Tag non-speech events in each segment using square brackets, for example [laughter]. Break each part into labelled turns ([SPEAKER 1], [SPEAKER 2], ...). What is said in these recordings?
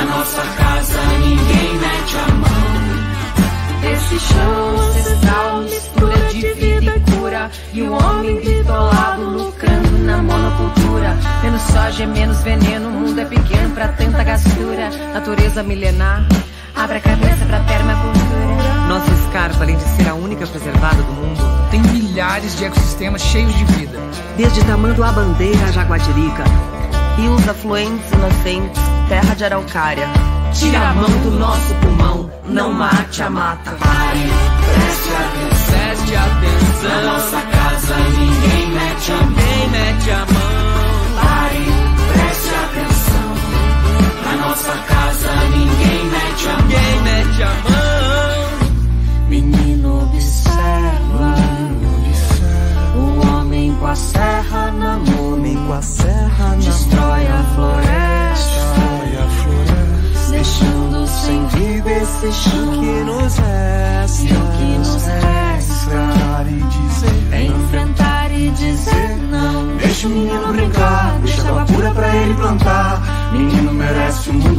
[SPEAKER 1] Na nossa casa ninguém mete a mão.
[SPEAKER 2] Esse chão ancestral mistura de vida e cura. E o homem bitolado lucrando na monocultura. Menos soja, menos veneno. O mundo é pequeno pra tanta gastura. Natureza milenar. Abre a cabeça pra permacultura.
[SPEAKER 3] Nossa escarpa, além de ser a única preservada do mundo,
[SPEAKER 4] tem milhares de ecossistemas cheios de vida.
[SPEAKER 3] Desde Tamanduá Bandeira a Jaguatirica, rios afluentes inocentes, terra de araucária. Tira a mão do nosso pulmão, não mate a mata.
[SPEAKER 1] Pare, preste atenção.
[SPEAKER 4] Preste atenção.
[SPEAKER 1] Na nossa casa ninguém mete a mão.
[SPEAKER 4] Ninguém mete a mão.
[SPEAKER 1] Pare, preste atenção. Na nossa casa ninguém mete a mão.
[SPEAKER 4] Ninguém mete a mão.
[SPEAKER 2] A serra na mão.
[SPEAKER 5] A serra na
[SPEAKER 2] Destrói a floresta.
[SPEAKER 5] Destrói a floresta.
[SPEAKER 2] Deixando sem
[SPEAKER 5] Vida esse chão que nos resta.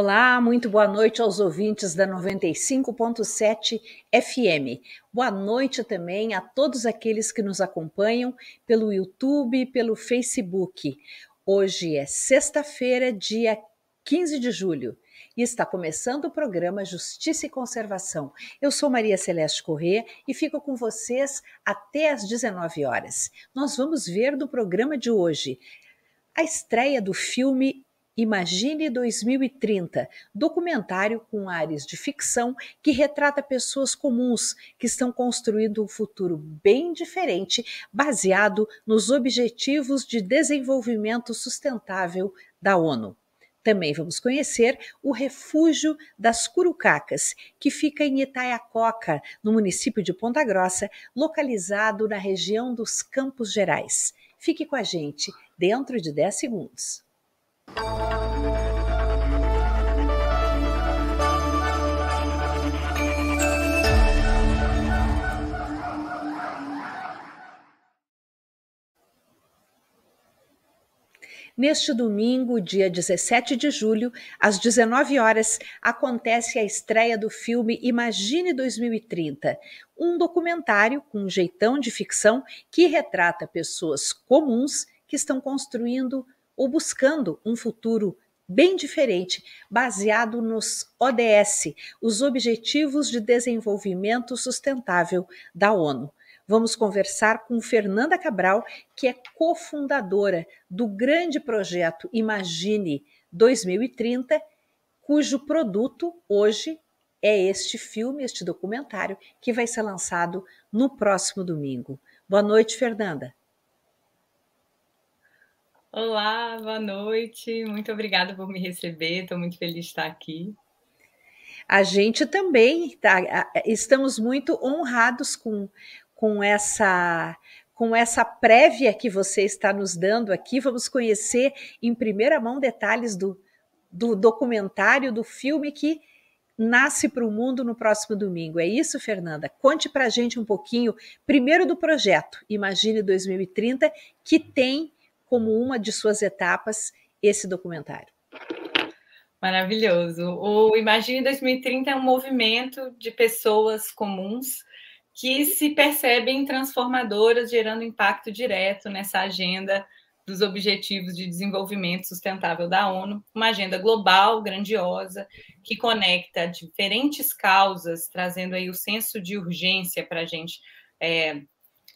[SPEAKER 6] Olá, muito boa noite aos ouvintes da 95.7 FM. Boa noite também a todos aqueles que nos acompanham pelo YouTube e pelo Facebook. Hoje é sexta-feira, dia 15 de julho, e está começando o programa Justiça e Conservação. Eu sou Maria Celeste Corrêa e fico com vocês até às 19 horas. Nós vamos ver no programa de hoje a estreia do filme Imagine 2030, documentário com áreas de ficção que retrata pessoas comuns que estão construindo um futuro bem diferente, baseado nos Objetivos de Desenvolvimento Sustentável da ONU. Também vamos conhecer o Refúgio das Curucacas, que fica em Itaiacoca, no município de Ponta Grossa, localizado na região dos Campos Gerais. Fique com a gente dentro de 10 segundos. Neste domingo, dia 17 de julho, às 19 horas, acontece a estreia do filme Imagine 2030, um documentário com um jeitão de ficção que retrata pessoas comuns que estão construindo ou buscando um futuro bem diferente, baseado nos ODS, os Objetivos de Desenvolvimento Sustentável da ONU. Vamos conversar com Fernanda Cabral, que é cofundadora do grande projeto Imagine 2030, cujo produto hoje é este filme, este documentário, que vai ser lançado no próximo domingo. Boa noite, Fernanda.
[SPEAKER 7] Olá, boa noite. Muito obrigada por me receber. Estou muito feliz de estar aqui.
[SPEAKER 6] A gente também tá, estamos muito honrados com, com essa com essa prévia que você está nos dando aqui. Vamos conhecer em primeira mão detalhes do, do documentário, do filme que nasce para o mundo no próximo domingo. É isso, Fernanda? Conte para a gente um pouquinho, primeiro do projeto Imagine 2030, que tem como uma de suas etapas esse documentário.
[SPEAKER 7] Maravilhoso. O Imagine 2030 é um movimento de pessoas comuns que se percebem transformadoras, gerando impacto direto nessa agenda dos Objetivos de Desenvolvimento Sustentável da ONU, uma agenda global, grandiosa, que conecta diferentes causas, trazendo aí o senso de urgência para a gente é,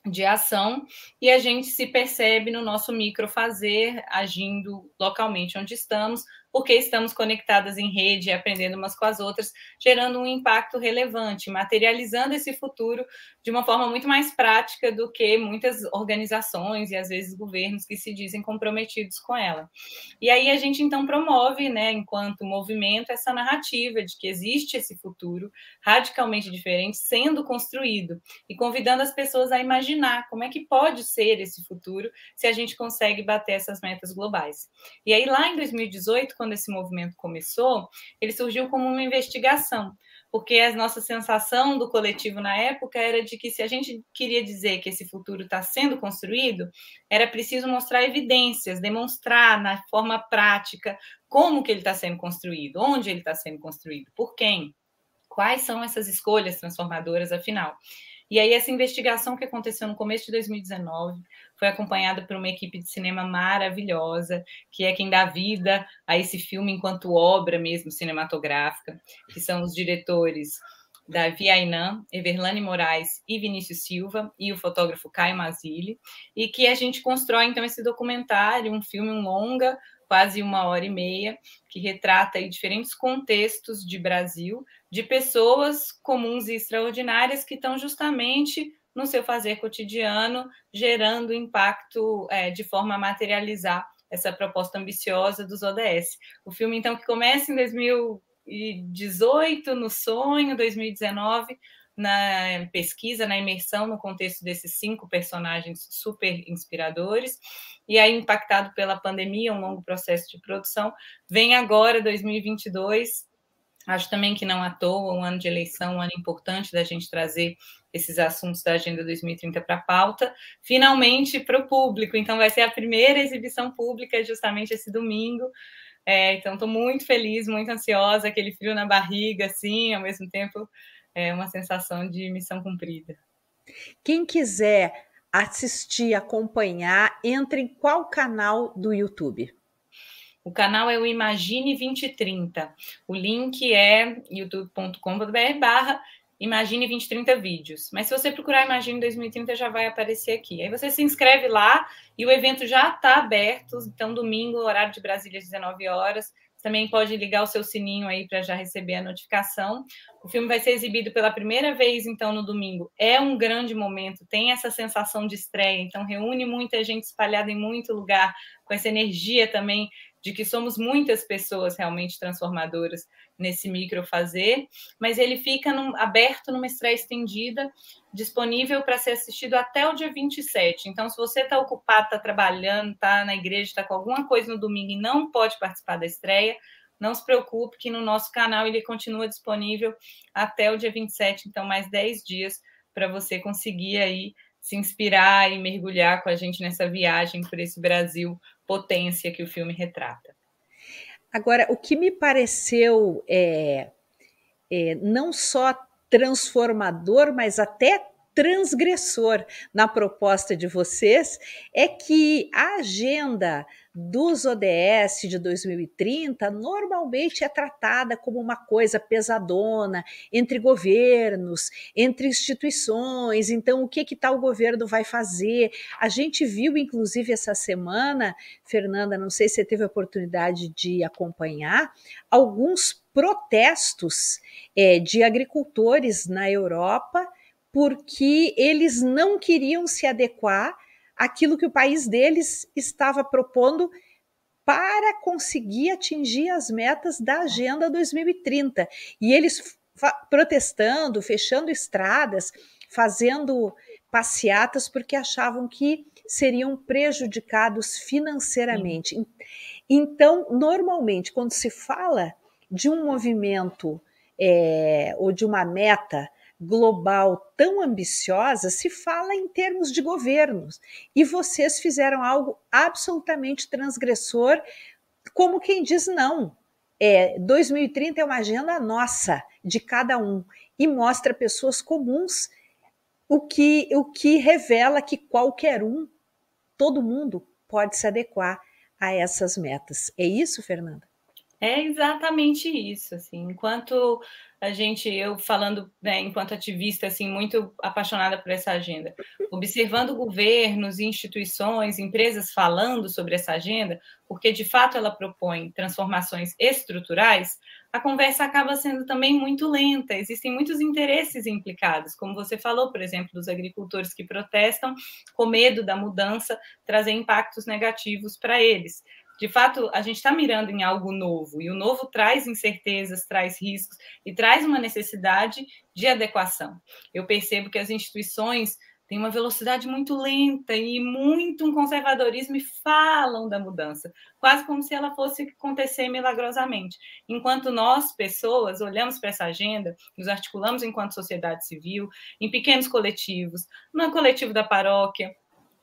[SPEAKER 7] de ação, e a gente se percebe no nosso microfazer, agindo localmente onde estamos, porque estamos conectadas em rede, aprendendo umas com as outras, gerando um impacto relevante, materializando esse futuro de uma forma muito mais prática do que muitas organizações e às vezes governos que se dizem comprometidos com ela. E aí a gente então promove, né, enquanto movimento, essa narrativa de que existe esse futuro radicalmente diferente sendo construído e convidando as pessoas a imaginar como é que pode ser esse futuro se a gente consegue bater essas metas globais. E aí lá em 2018 quando esse movimento começou, ele surgiu como uma investigação, porque a nossa sensação do coletivo na época era de que se a gente queria dizer que esse futuro está sendo construído, era preciso mostrar evidências, demonstrar na forma prática como que ele está sendo construído, onde ele está sendo construído, por quem, quais são essas escolhas transformadoras, afinal. E aí, essa investigação que aconteceu no começo de 2019 foi acompanhada por uma equipe de cinema maravilhosa, que é quem dá vida a esse filme enquanto obra mesmo cinematográfica, que são os diretores Davi Ainan, Everlane Moraes e Vinícius Silva, e o fotógrafo Caio Mazili, e que a gente constrói, então, esse documentário, um filme, longa, quase uma hora e meia, que retrata aí diferentes contextos de Brasil, de pessoas comuns e extraordinárias que estão justamente no seu fazer cotidiano, gerando impacto é, de forma a materializar essa proposta ambiciosa dos ODS. O filme, então, que começa em 2018, no sonho, 2019, na pesquisa, na imersão no contexto desses cinco personagens super inspiradores, e aí impactado pela pandemia, um longo processo de produção, vem agora 2022. Acho também que não à toa, um ano de eleição, um ano importante da gente trazer esses assuntos da Agenda 2030 para a pauta, finalmente para o público. Então, vai ser a primeira exibição pública justamente esse domingo. É, então, estou muito feliz, muito ansiosa, aquele frio na barriga, assim, ao mesmo tempo é uma sensação de missão cumprida.
[SPEAKER 6] Quem quiser assistir, acompanhar, entre em qual canal do YouTube?
[SPEAKER 7] O canal é o Imagine 2030. O link é youtube.com.br barra Imagine 2030 vídeos. Mas se você procurar Imagine 2030, já vai aparecer aqui. Aí você se inscreve lá e o evento já está aberto. Então, domingo, horário de Brasília, 19 horas. Também pode ligar o seu sininho aí para já receber a notificação. O filme vai ser exibido pela primeira vez, então, no domingo. É um grande momento, tem essa sensação de estreia, então reúne muita gente espalhada em muito lugar, com essa energia também de que somos muitas pessoas realmente transformadoras nesse micro fazer, mas ele fica num, aberto numa estreia estendida, disponível para ser assistido até o dia 27. Então, se você está ocupado, está trabalhando, está na igreja, está com alguma coisa no domingo e não pode participar da estreia, não se preocupe que no nosso canal ele continua disponível até o dia 27, então mais 10 dias para você conseguir aí se inspirar e mergulhar com a gente nessa viagem por esse Brasil potência que o filme retrata.
[SPEAKER 6] Agora, o que me pareceu é, é, não só transformador, mas até transgressor na proposta de vocês é que a agenda dos ODS de 2030 normalmente é tratada como uma coisa pesadona entre governos, entre instituições. Então, o que que tal governo vai fazer? A gente viu, inclusive, essa semana, Fernanda, não sei se você teve a oportunidade de acompanhar, alguns protestos é, de agricultores na Europa porque eles não queriam se adequar àquilo que o país deles estava propondo para conseguir atingir as metas da Agenda 2030. E eles protestando, fechando estradas, fazendo passeatas porque achavam que seriam prejudicados financeiramente. Então, normalmente, quando se fala de um movimento é, ou de uma meta global tão ambiciosa se fala em termos de governos. E vocês fizeram algo absolutamente transgressor, como quem diz não. É, 2030 é uma agenda nossa, de cada um, e mostra pessoas comuns, o que, o que revela que qualquer um, todo mundo, pode se adequar a essas metas. É isso, Fernanda?
[SPEAKER 7] É exatamente isso, assim, enquanto a gente, eu falando né, enquanto ativista, assim, muito apaixonada por essa agenda, observando governos, instituições, empresas falando sobre essa agenda, porque de fato ela propõe transformações estruturais, a conversa acaba sendo também muito lenta, existem muitos interesses implicados, como você falou, por exemplo, dos agricultores que protestam com medo da mudança trazer impactos negativos para eles de fato, a gente está mirando em algo novo, e o novo traz incertezas, traz riscos e traz uma necessidade de adequação. Eu percebo que as instituições têm uma velocidade muito lenta e muito um conservadorismo e falam da mudança, quase como se ela fosse acontecer milagrosamente. Enquanto nós, pessoas, olhamos para essa agenda, nos articulamos enquanto sociedade civil, em pequenos coletivos, no coletivo da paróquia,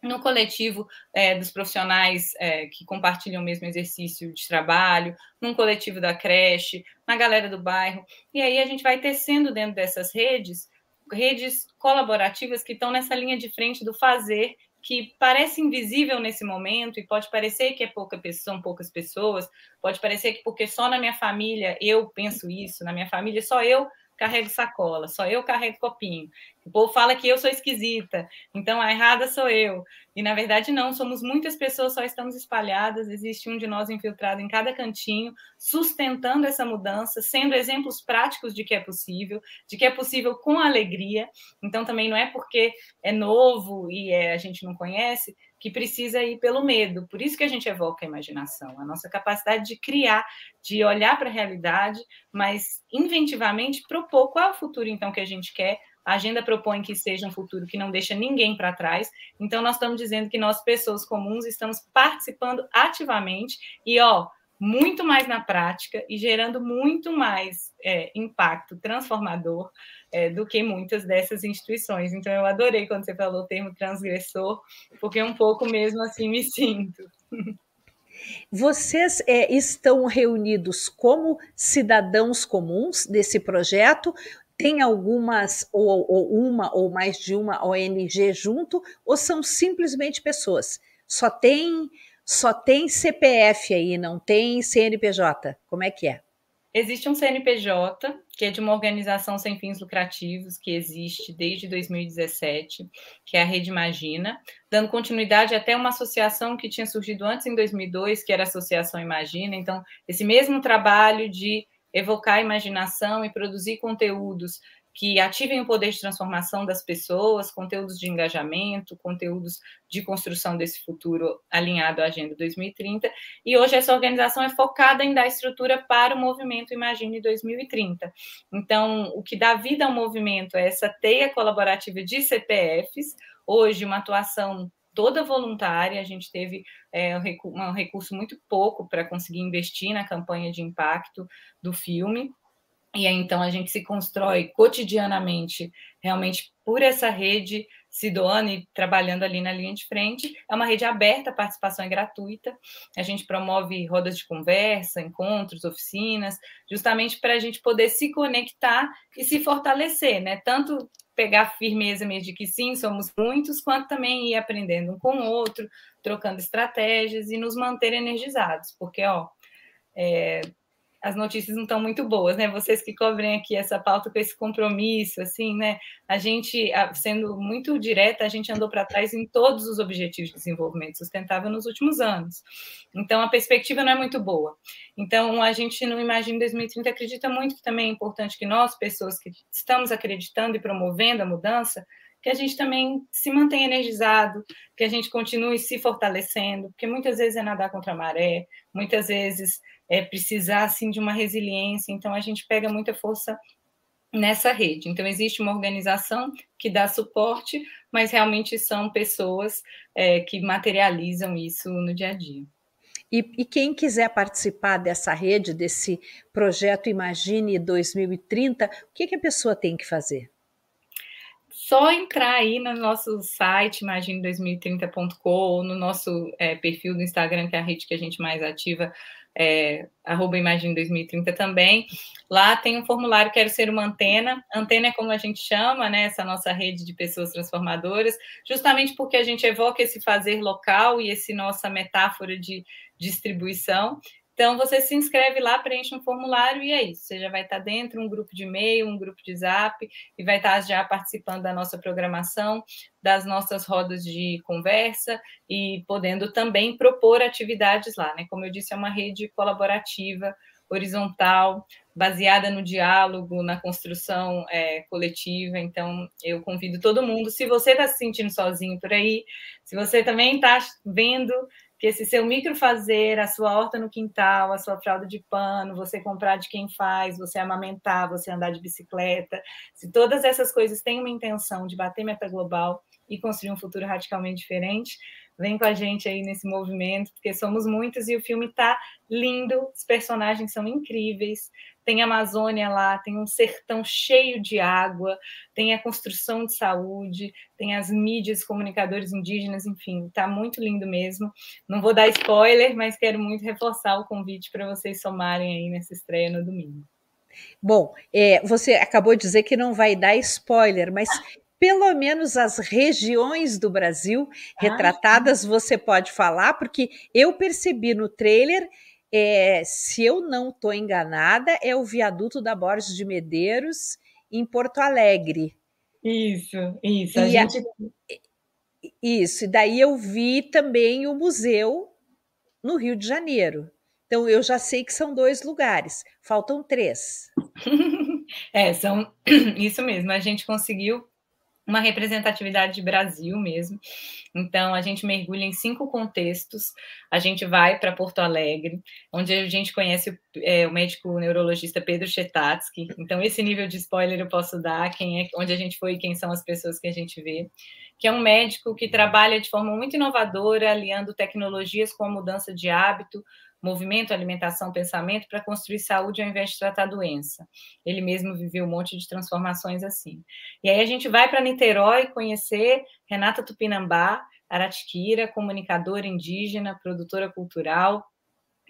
[SPEAKER 7] no coletivo é, dos profissionais é, que compartilham o mesmo exercício de trabalho, num coletivo da creche, na galera do bairro. E aí a gente vai tecendo dentro dessas redes, redes colaborativas que estão nessa linha de frente do fazer, que parece invisível nesse momento e pode parecer que é pouca, são poucas pessoas, pode parecer que porque só na minha família eu penso isso, na minha família só eu carrego sacola, só eu carrego copinho. O povo fala que eu sou esquisita, então a errada sou eu. E na verdade não, somos muitas pessoas, só estamos espalhadas, existe um de nós infiltrado em cada cantinho, sustentando essa mudança, sendo exemplos práticos de que é possível, de que é possível com alegria. Então também não é porque é novo e é, a gente não conhece que precisa ir pelo medo. Por isso que a gente evoca a imaginação, a nossa capacidade de criar, de olhar para a realidade, mas inventivamente propor qual é o futuro então que a gente quer. A agenda propõe que seja um futuro que não deixa ninguém para trás. Então nós estamos dizendo que nós pessoas comuns estamos participando ativamente e ó, muito mais na prática e gerando muito mais é, impacto transformador é, do que muitas dessas instituições. Então, eu adorei quando você falou o termo transgressor, porque um pouco mesmo assim me sinto.
[SPEAKER 6] Vocês é, estão reunidos como cidadãos comuns desse projeto? Tem algumas, ou, ou uma, ou mais de uma ONG junto, ou são simplesmente pessoas? Só tem só tem CPF aí, não tem CNPJ. Como é que é?
[SPEAKER 7] Existe um CNPJ, que é de uma organização sem fins lucrativos, que existe desde 2017, que é a Rede Imagina, dando continuidade até uma associação que tinha surgido antes, em 2002, que era a Associação Imagina. Então, esse mesmo trabalho de evocar a imaginação e produzir conteúdos que ativem o poder de transformação das pessoas, conteúdos de engajamento, conteúdos de construção desse futuro alinhado à Agenda 2030. E hoje essa organização é focada em dar estrutura para o movimento Imagine 2030. Então, o que dá vida ao movimento é essa teia colaborativa de CPFs, hoje uma atuação toda voluntária, a gente teve é, um recurso muito pouco para conseguir investir na campanha de impacto do filme, e aí, então, a gente se constrói cotidianamente, realmente, por essa rede, se doando e trabalhando ali na linha de frente. É uma rede aberta, a participação é gratuita. A gente promove rodas de conversa, encontros, oficinas, justamente para a gente poder se conectar e se fortalecer, né? Tanto pegar firmeza mesmo de que sim, somos muitos, quanto também ir aprendendo um com o outro, trocando estratégias e nos manter energizados, porque, ó, é, as notícias não estão muito boas, né? Vocês que cobrem aqui essa pauta com esse compromisso, assim, né? A gente, sendo muito direta, a gente andou para trás em todos os objetivos de desenvolvimento sustentável nos últimos anos. Então, a perspectiva não é muito boa. Então, a gente no Imagine 2030 acredita muito que também é importante que nós, pessoas que estamos acreditando e promovendo a mudança, que a gente também se mantenha energizado, que a gente continue se fortalecendo, porque muitas vezes é nadar contra a maré, muitas vezes é precisar assim de uma resiliência, então a gente pega muita força nessa rede. Então existe uma organização que dá suporte, mas realmente são pessoas é, que materializam isso no dia a dia.
[SPEAKER 6] E, e, quem quiser participar dessa rede, desse projeto Imagine 2030, o que, que a pessoa tem que fazer?
[SPEAKER 7] Só entrar aí no nosso site, imagine2030.com, no nosso é, perfil do Instagram, que é a rede que a gente mais ativa, é, arroba Imagine 2030 também. Lá tem um formulário Quero Ser uma Antena. Antena é como a gente chama, né? Essa nossa rede de pessoas transformadoras, justamente porque a gente evoca esse fazer local e esse nossa metáfora de distribuição. Então, você se inscreve lá, preenche um formulário e é isso. Você já vai estar dentro, um grupo de e-mail, um grupo de zap, e vai estar já participando da nossa programação, das nossas rodas de conversa e podendo também propor atividades lá. Né? Como eu disse, é uma rede colaborativa, horizontal, baseada no diálogo, na construção é, coletiva. Então, eu convido todo mundo. Se você está se sentindo sozinho por aí, se você também está vendo que esse seu microfazer, a sua horta no quintal, a sua fralda de pano, você comprar de quem faz, você amamentar, você andar de bicicleta, se todas essas coisas têm uma intenção de bater meta global e construir um futuro radicalmente diferente, vem com a gente aí nesse movimento, porque somos muitos e o filme está lindo, os personagens são incríveis, tem a Amazônia lá, tem um sertão cheio de água, tem a construção de saúde, tem as mídias, comunicadores indígenas, enfim, está muito lindo mesmo. Não vou dar spoiler, mas quero muito reforçar o convite para vocês somarem aí nessa estreia no domingo.
[SPEAKER 6] Bom, é, você acabou de dizer que não vai dar spoiler, mas pelo menos as regiões do Brasil ah, retratadas você pode falar, porque eu percebi no trailer é, se eu não estou enganada, é o viaduto da Borges de Medeiros, em Porto Alegre.
[SPEAKER 7] Isso, isso. E gente...
[SPEAKER 6] a, isso, e daí eu vi também o museu no Rio de Janeiro. Então eu já sei que são dois lugares, faltam três. [laughs]
[SPEAKER 7] é, são [clears throat] isso mesmo. A gente conseguiu uma representatividade de Brasil mesmo. Então, a gente mergulha em cinco contextos. A gente vai para Porto Alegre, onde a gente conhece é, o médico neurologista Pedro Chetatsky. Então, esse nível de spoiler eu posso dar, quem é, onde a gente foi e quem são as pessoas que a gente vê. Que é um médico que trabalha de forma muito inovadora, aliando tecnologias com a mudança de hábito, movimento, alimentação, pensamento para construir saúde ao invés de tratar doença. Ele mesmo viveu um monte de transformações assim. E aí a gente vai para Niterói conhecer Renata Tupinambá, Aratiquira, comunicadora indígena, produtora cultural,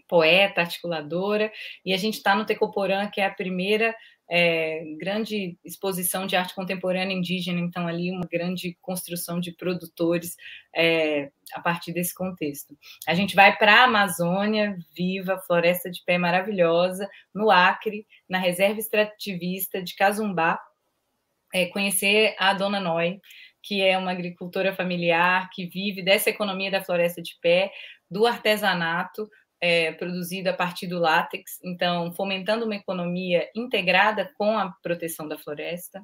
[SPEAKER 7] poeta, articuladora, e a gente está no Tecoporã, que é a primeira é, grande exposição de arte contemporânea indígena, então ali uma grande construção de produtores é, a partir desse contexto. A gente vai para a Amazônia, viva, floresta de pé maravilhosa, no Acre, na reserva extrativista de Cazumbá, é, conhecer a Dona Noi, que é uma agricultora familiar que vive dessa economia da floresta de pé, do artesanato, é, produzido a partir do látex, então fomentando uma economia integrada com a proteção da floresta.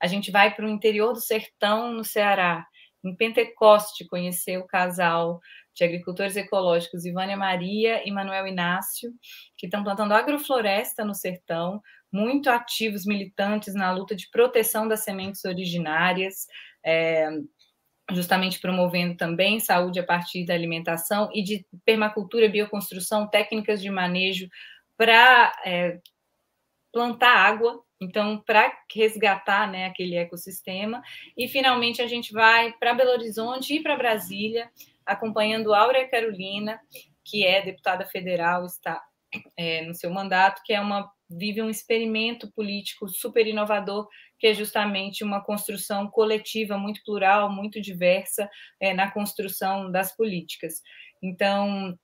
[SPEAKER 7] A gente vai para o interior do sertão, no Ceará, em Pentecoste, conhecer o casal de agricultores ecológicos Ivânia Maria e Manuel Inácio, que estão plantando agrofloresta no sertão, muito ativos, militantes na luta de proteção das sementes originárias, é, justamente promovendo também saúde a partir da alimentação e de permacultura, bioconstrução, técnicas de manejo para é, plantar água, então para resgatar né, aquele ecossistema. E finalmente a gente vai para Belo Horizonte e para Brasília, acompanhando Áurea Carolina, que é deputada federal, está é, no seu mandato, que é uma vive um experimento político super inovador, que é justamente uma construção coletiva muito plural, muito diversa é, na construção das políticas. Então,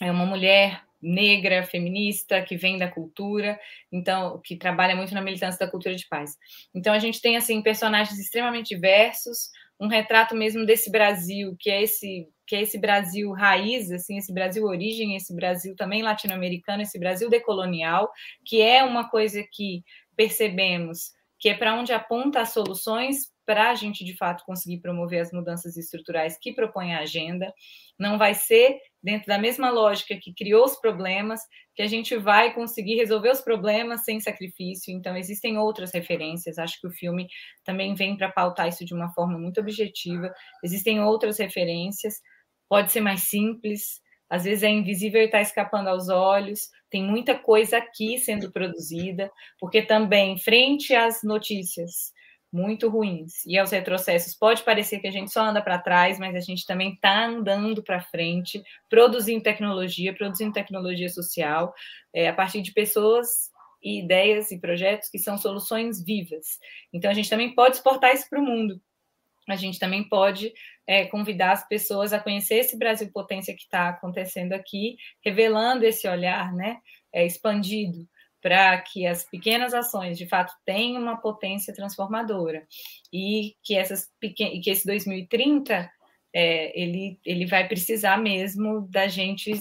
[SPEAKER 7] é uma mulher negra, feminista, que vem da cultura, então que trabalha muito na militância da cultura de paz. Então a gente tem assim personagens extremamente diversos, um retrato mesmo desse Brasil, que é esse que é esse Brasil raiz, assim, esse Brasil origem, esse Brasil também latino-americano, esse Brasil decolonial, que é uma coisa que percebemos que é para onde aponta as soluções para a gente de fato conseguir promover as mudanças estruturais que propõe a agenda. Não vai ser dentro da mesma lógica que criou os problemas que a gente vai conseguir resolver os problemas sem sacrifício. Então, existem outras referências. Acho que o filme também vem para pautar isso de uma forma muito objetiva. Existem outras referências. Pode ser mais simples, às vezes é invisível e está escapando aos olhos. Tem muita coisa aqui sendo produzida, porque também, frente às notícias muito ruins. E aos retrocessos, pode parecer que a gente só anda para trás, mas a gente também está andando para frente, produzindo tecnologia, produzindo tecnologia social, é, a partir de pessoas e ideias e projetos que são soluções vivas. Então, a gente também pode exportar isso para o mundo. A gente também pode é, convidar as pessoas a conhecer esse Brasil potência que está acontecendo aqui, revelando esse olhar, né, é, expandido para que as pequenas ações de fato tenham uma potência transformadora e que essas pequen que esse 2030 é, ele ele vai precisar mesmo da gente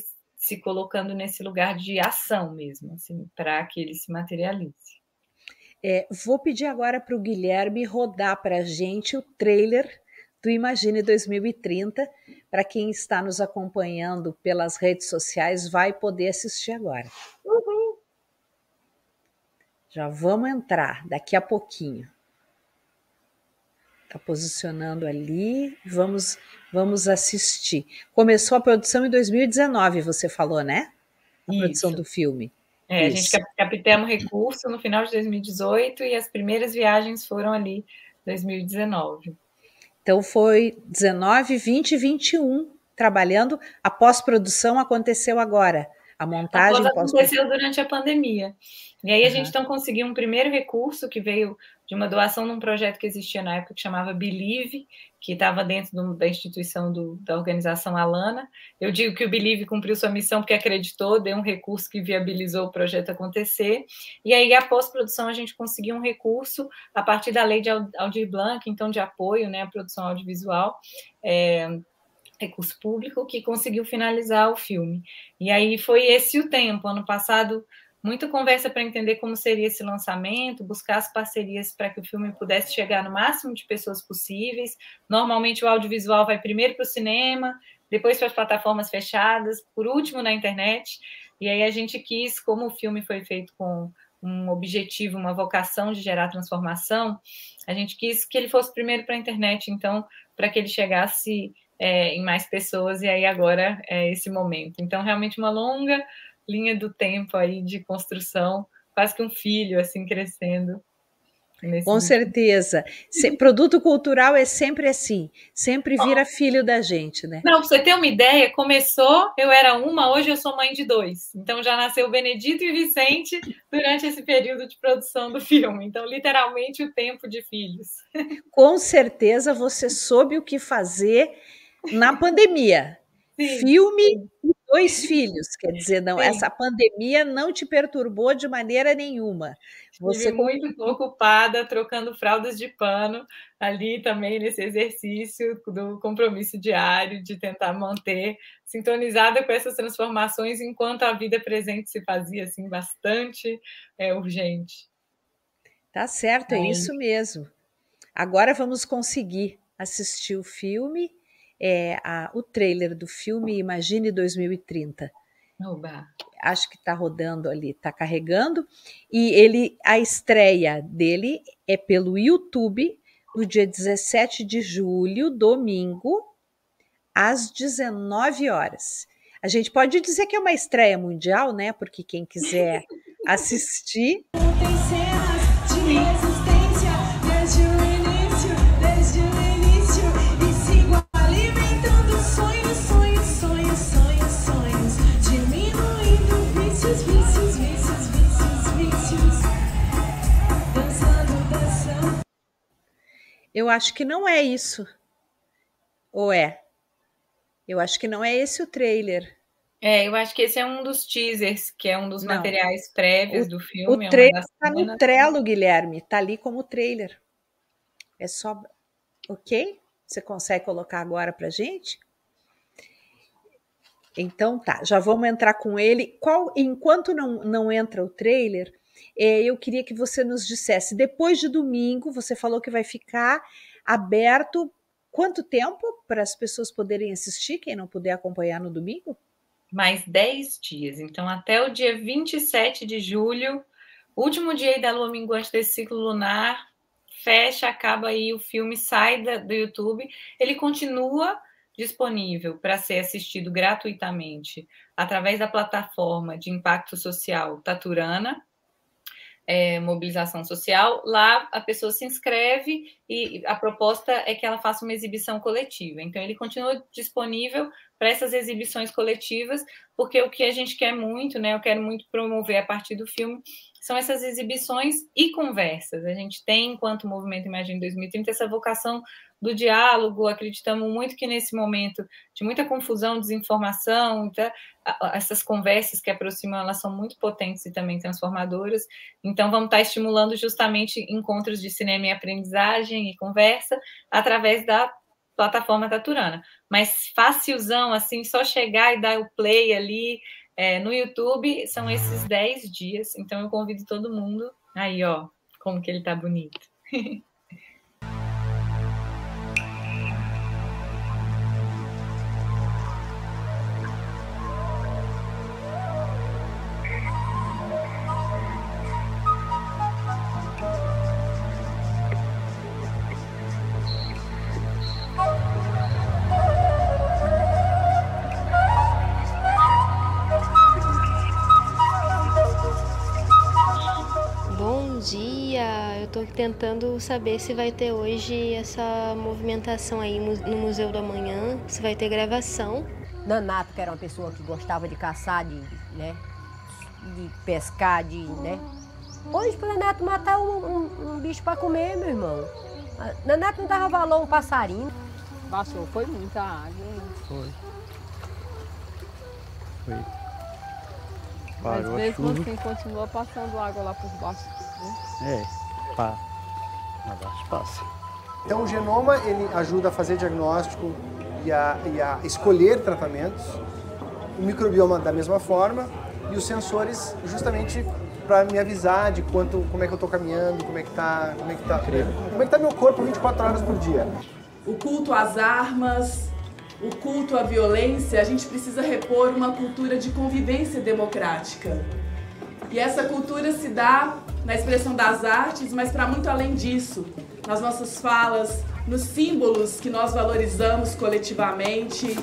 [SPEAKER 7] se colocando nesse lugar de ação mesmo, assim, para que ele se materialize.
[SPEAKER 6] É, vou pedir agora para o Guilherme rodar para a gente o trailer do Imagine 2030. Para quem está nos acompanhando pelas redes sociais, vai poder assistir agora. Uhum. Já vamos entrar daqui a pouquinho. Está posicionando ali, vamos, vamos assistir. Começou a produção em 2019, você falou, né? A Isso. produção do filme.
[SPEAKER 7] É, a gente captamos recurso no final de 2018 e as primeiras viagens foram ali 2019.
[SPEAKER 6] Então foi 19, 20 e 21 trabalhando. A pós-produção aconteceu agora. A montagem
[SPEAKER 7] a aconteceu durante a pandemia. E aí a uhum. gente então conseguiu um primeiro recurso que veio de uma doação num projeto que existia na época que chamava Believe, que estava dentro do, da instituição do, da organização Alana. Eu digo que o Believe cumpriu sua missão porque acreditou, deu um recurso que viabilizou o projeto acontecer. E aí, após produção, a gente conseguiu um recurso a partir da lei de Aldir Blanc, então de apoio né, à produção audiovisual. É, recurso público que conseguiu finalizar o filme. E aí foi esse o tempo. Ano passado muita conversa para entender como seria esse lançamento, buscar as parcerias para que o filme pudesse chegar no máximo de pessoas possíveis. Normalmente o audiovisual vai primeiro para o cinema, depois para as plataformas fechadas, por último na internet. E aí a gente quis, como o filme foi feito com um objetivo, uma vocação de gerar transformação, a gente quis que ele fosse primeiro para a internet, então, para que ele chegasse é, em mais pessoas, e aí agora é esse momento. Então, realmente uma longa linha do tempo aí de construção, quase que um filho assim crescendo.
[SPEAKER 6] Com certeza. Se, produto cultural é sempre assim, sempre vira filho da gente, né?
[SPEAKER 7] Não, para você ter uma ideia, começou, eu era uma, hoje eu sou mãe de dois. Então já nasceu Benedito e Vicente durante esse período de produção do filme. Então, literalmente, o tempo de filhos.
[SPEAKER 6] Com certeza você soube o que fazer na [laughs] pandemia. Sim. Filme e dois filhos, quer dizer, não, Sim. essa pandemia não te perturbou de maneira nenhuma.
[SPEAKER 7] Você Estive muito ocupada trocando fraldas de pano ali também nesse exercício do compromisso diário de tentar manter sintonizada com essas transformações enquanto a vida presente se fazia assim bastante é, urgente.
[SPEAKER 6] Tá certo, é, é isso mesmo. Agora vamos conseguir assistir o filme é, a, o trailer do filme Imagine 2030. Oba. Acho que está rodando ali, está carregando. E ele, a estreia dele é pelo YouTube no dia 17 de julho, domingo, às 19 horas. A gente pode dizer que é uma estreia mundial, né? Porque quem quiser [laughs] assistir. Eu acho que não é isso. Ou é? Eu acho que não é esse o trailer.
[SPEAKER 7] É, eu acho que esse é um dos teasers, que é um dos
[SPEAKER 6] Não.
[SPEAKER 7] materiais prévios do
[SPEAKER 6] O
[SPEAKER 7] filme. é uma
[SPEAKER 6] trailer
[SPEAKER 7] das
[SPEAKER 6] tá no. Trello, Guilherme. Tá ali como trailer. É só. Ok? Você consegue colocar agora pra gente? Então tá, já vamos entrar com ele. Qual, enquanto não, não entra o trailer, eu queria que você nos dissesse, depois de domingo, você falou que vai ficar aberto quanto tempo para as pessoas poderem assistir, quem não puder acompanhar no domingo?
[SPEAKER 7] mais 10 dias. Então, até o dia 27 de julho, último dia da lua minguante desse ciclo lunar, fecha, acaba aí o filme, sai da- do YouTube. Ele continua disponível para ser assistido gratuitamente através da plataforma de impacto social Taturana, é, mobilização social. Lá a pessoa se inscreve e a proposta é que ela faça uma exibição coletiva. Então, ele continua disponível para essas exibições coletivas, porque o que a gente quer muito, né? Eu quero muito promover a partir do filme são essas exibições e conversas. A gente tem, enquanto Movimento Imagine 2030, essa vocação do diálogo. Acreditamos muito que nesse momento de muita confusão, desinformação, tá? essas conversas que aproximam, elas são muito potentes e também transformadoras. Então, vamos estar estimulando justamente encontros de cinema e aprendizagem e conversa através da plataforma Taturana. Mas facilzão, assim, só chegar e dar o play ali é, no YouTube, são esses 10 dias. Então, eu convido todo mundo. Aí, ó, como que ele tá bonito. [laughs]
[SPEAKER 8] tentando saber se vai ter hoje essa movimentação aí no Museu do Amanhã, se vai ter gravação.
[SPEAKER 9] Nanato, que era uma pessoa que gostava de caçar, de, né, de pescar, de, né. Hoje, pro Nanato matar um, um- um bicho para comer, meu irmão. Ah, Nanato não dava valor a um passarinho.
[SPEAKER 10] Passou, foi muita água.
[SPEAKER 11] Foi. Foi.
[SPEAKER 10] Mas
[SPEAKER 11] Parou a
[SPEAKER 10] mesmo assim continua passando água lá por baixo. né?
[SPEAKER 11] É, pá.
[SPEAKER 12] Então o genoma ele ajuda a fazer diagnóstico e a, e a escolher tratamentos, o microbioma da mesma forma e os sensores justamente para me avisar de quanto, como é que eu estou caminhando, como é que tá, como é que tá, como é que tá meu corpo 24 horas por dia.
[SPEAKER 13] o culto às armas, o culto à violência, a gente precisa repor uma cultura de convivência democrática. E essa cultura se dá na expressão das artes, mas para muito além disso, nas nossas falas, nos símbolos que nós valorizamos coletivamente.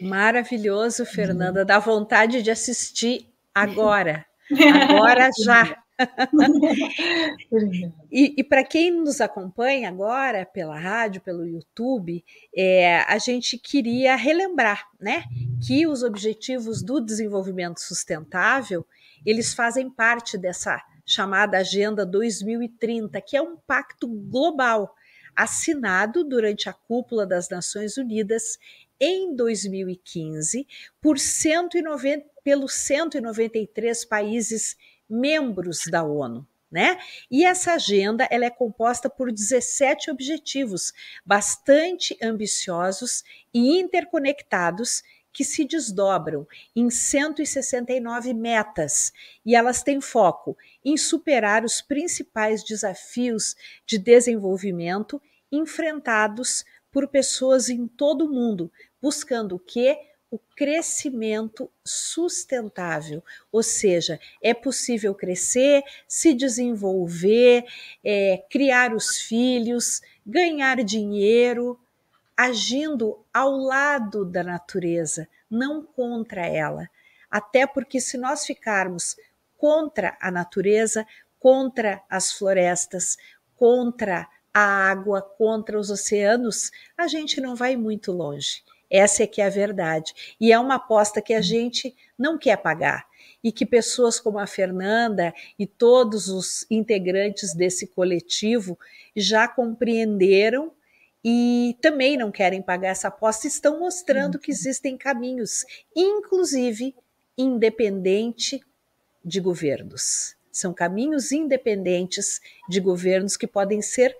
[SPEAKER 6] Maravilhoso, Fernanda. Dá vontade de assistir agora. [laughs] Agora já. [laughs] e e para quem nos acompanha agora pela rádio, pelo YouTube, é, a gente queria relembrar né, que os objetivos do desenvolvimento sustentável eles fazem parte dessa chamada Agenda 2030, que é um pacto global assinado durante a cúpula das Nações Unidas em 2015 por 190, pelos 193 países membros da ONU. Né? E essa agenda ela é composta por 17 objetivos bastante ambiciosos e interconectados que se desdobram em 169 metas e elas têm foco em superar os principais desafios de desenvolvimento enfrentados por pessoas em todo o mundo, buscando o quê? O crescimento sustentável, ou seja, é possível crescer, se desenvolver, é, criar os filhos, ganhar dinheiro, agindo ao lado da natureza, não contra ela. Até porque, se nós ficarmos contra a natureza, contra as florestas, contra a água, contra os oceanos, a gente não vai muito longe. Essa é que é a verdade. E é uma aposta que a gente não quer pagar. E que pessoas como a Fernanda e todos os integrantes desse coletivo já compreenderam e também não querem pagar essa aposta, estão mostrando que existem caminhos, inclusive independente de governos. São caminhos independentes de governos que podem ser,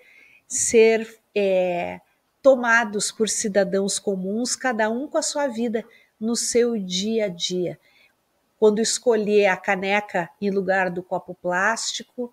[SPEAKER 6] ser é, tomados por cidadãos comuns, cada um com a sua vida, no seu dia a dia. Quando escolher a caneca em lugar do copo plástico,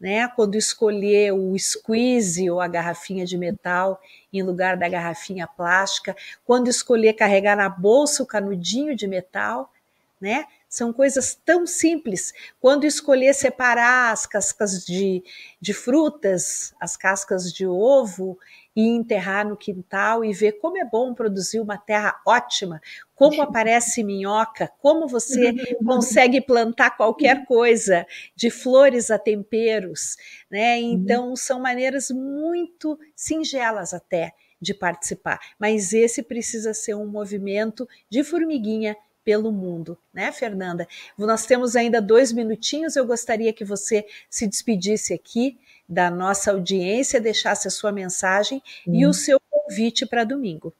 [SPEAKER 6] né? Quando escolher o squeeze ou a garrafinha de metal em lugar da garrafinha plástica, quando escolher carregar na bolsa o canudinho de metal, né? São coisas tão simples. Quando escolher separar as cascas de, de frutas, as cascas de ovo e enterrar no quintal e ver como é bom produzir uma terra ótima, como aparece minhoca, como você consegue plantar qualquer coisa, de flores a temperos, né? Então são maneiras muito singelas até de participar, mas esse precisa ser um movimento de formiguinha pelo mundo, né, Fernanda? Nós temos ainda dois minutinhos. Eu gostaria que você se despedisse aqui da nossa audiência, deixasse a sua mensagem hum. e o seu convite para domingo.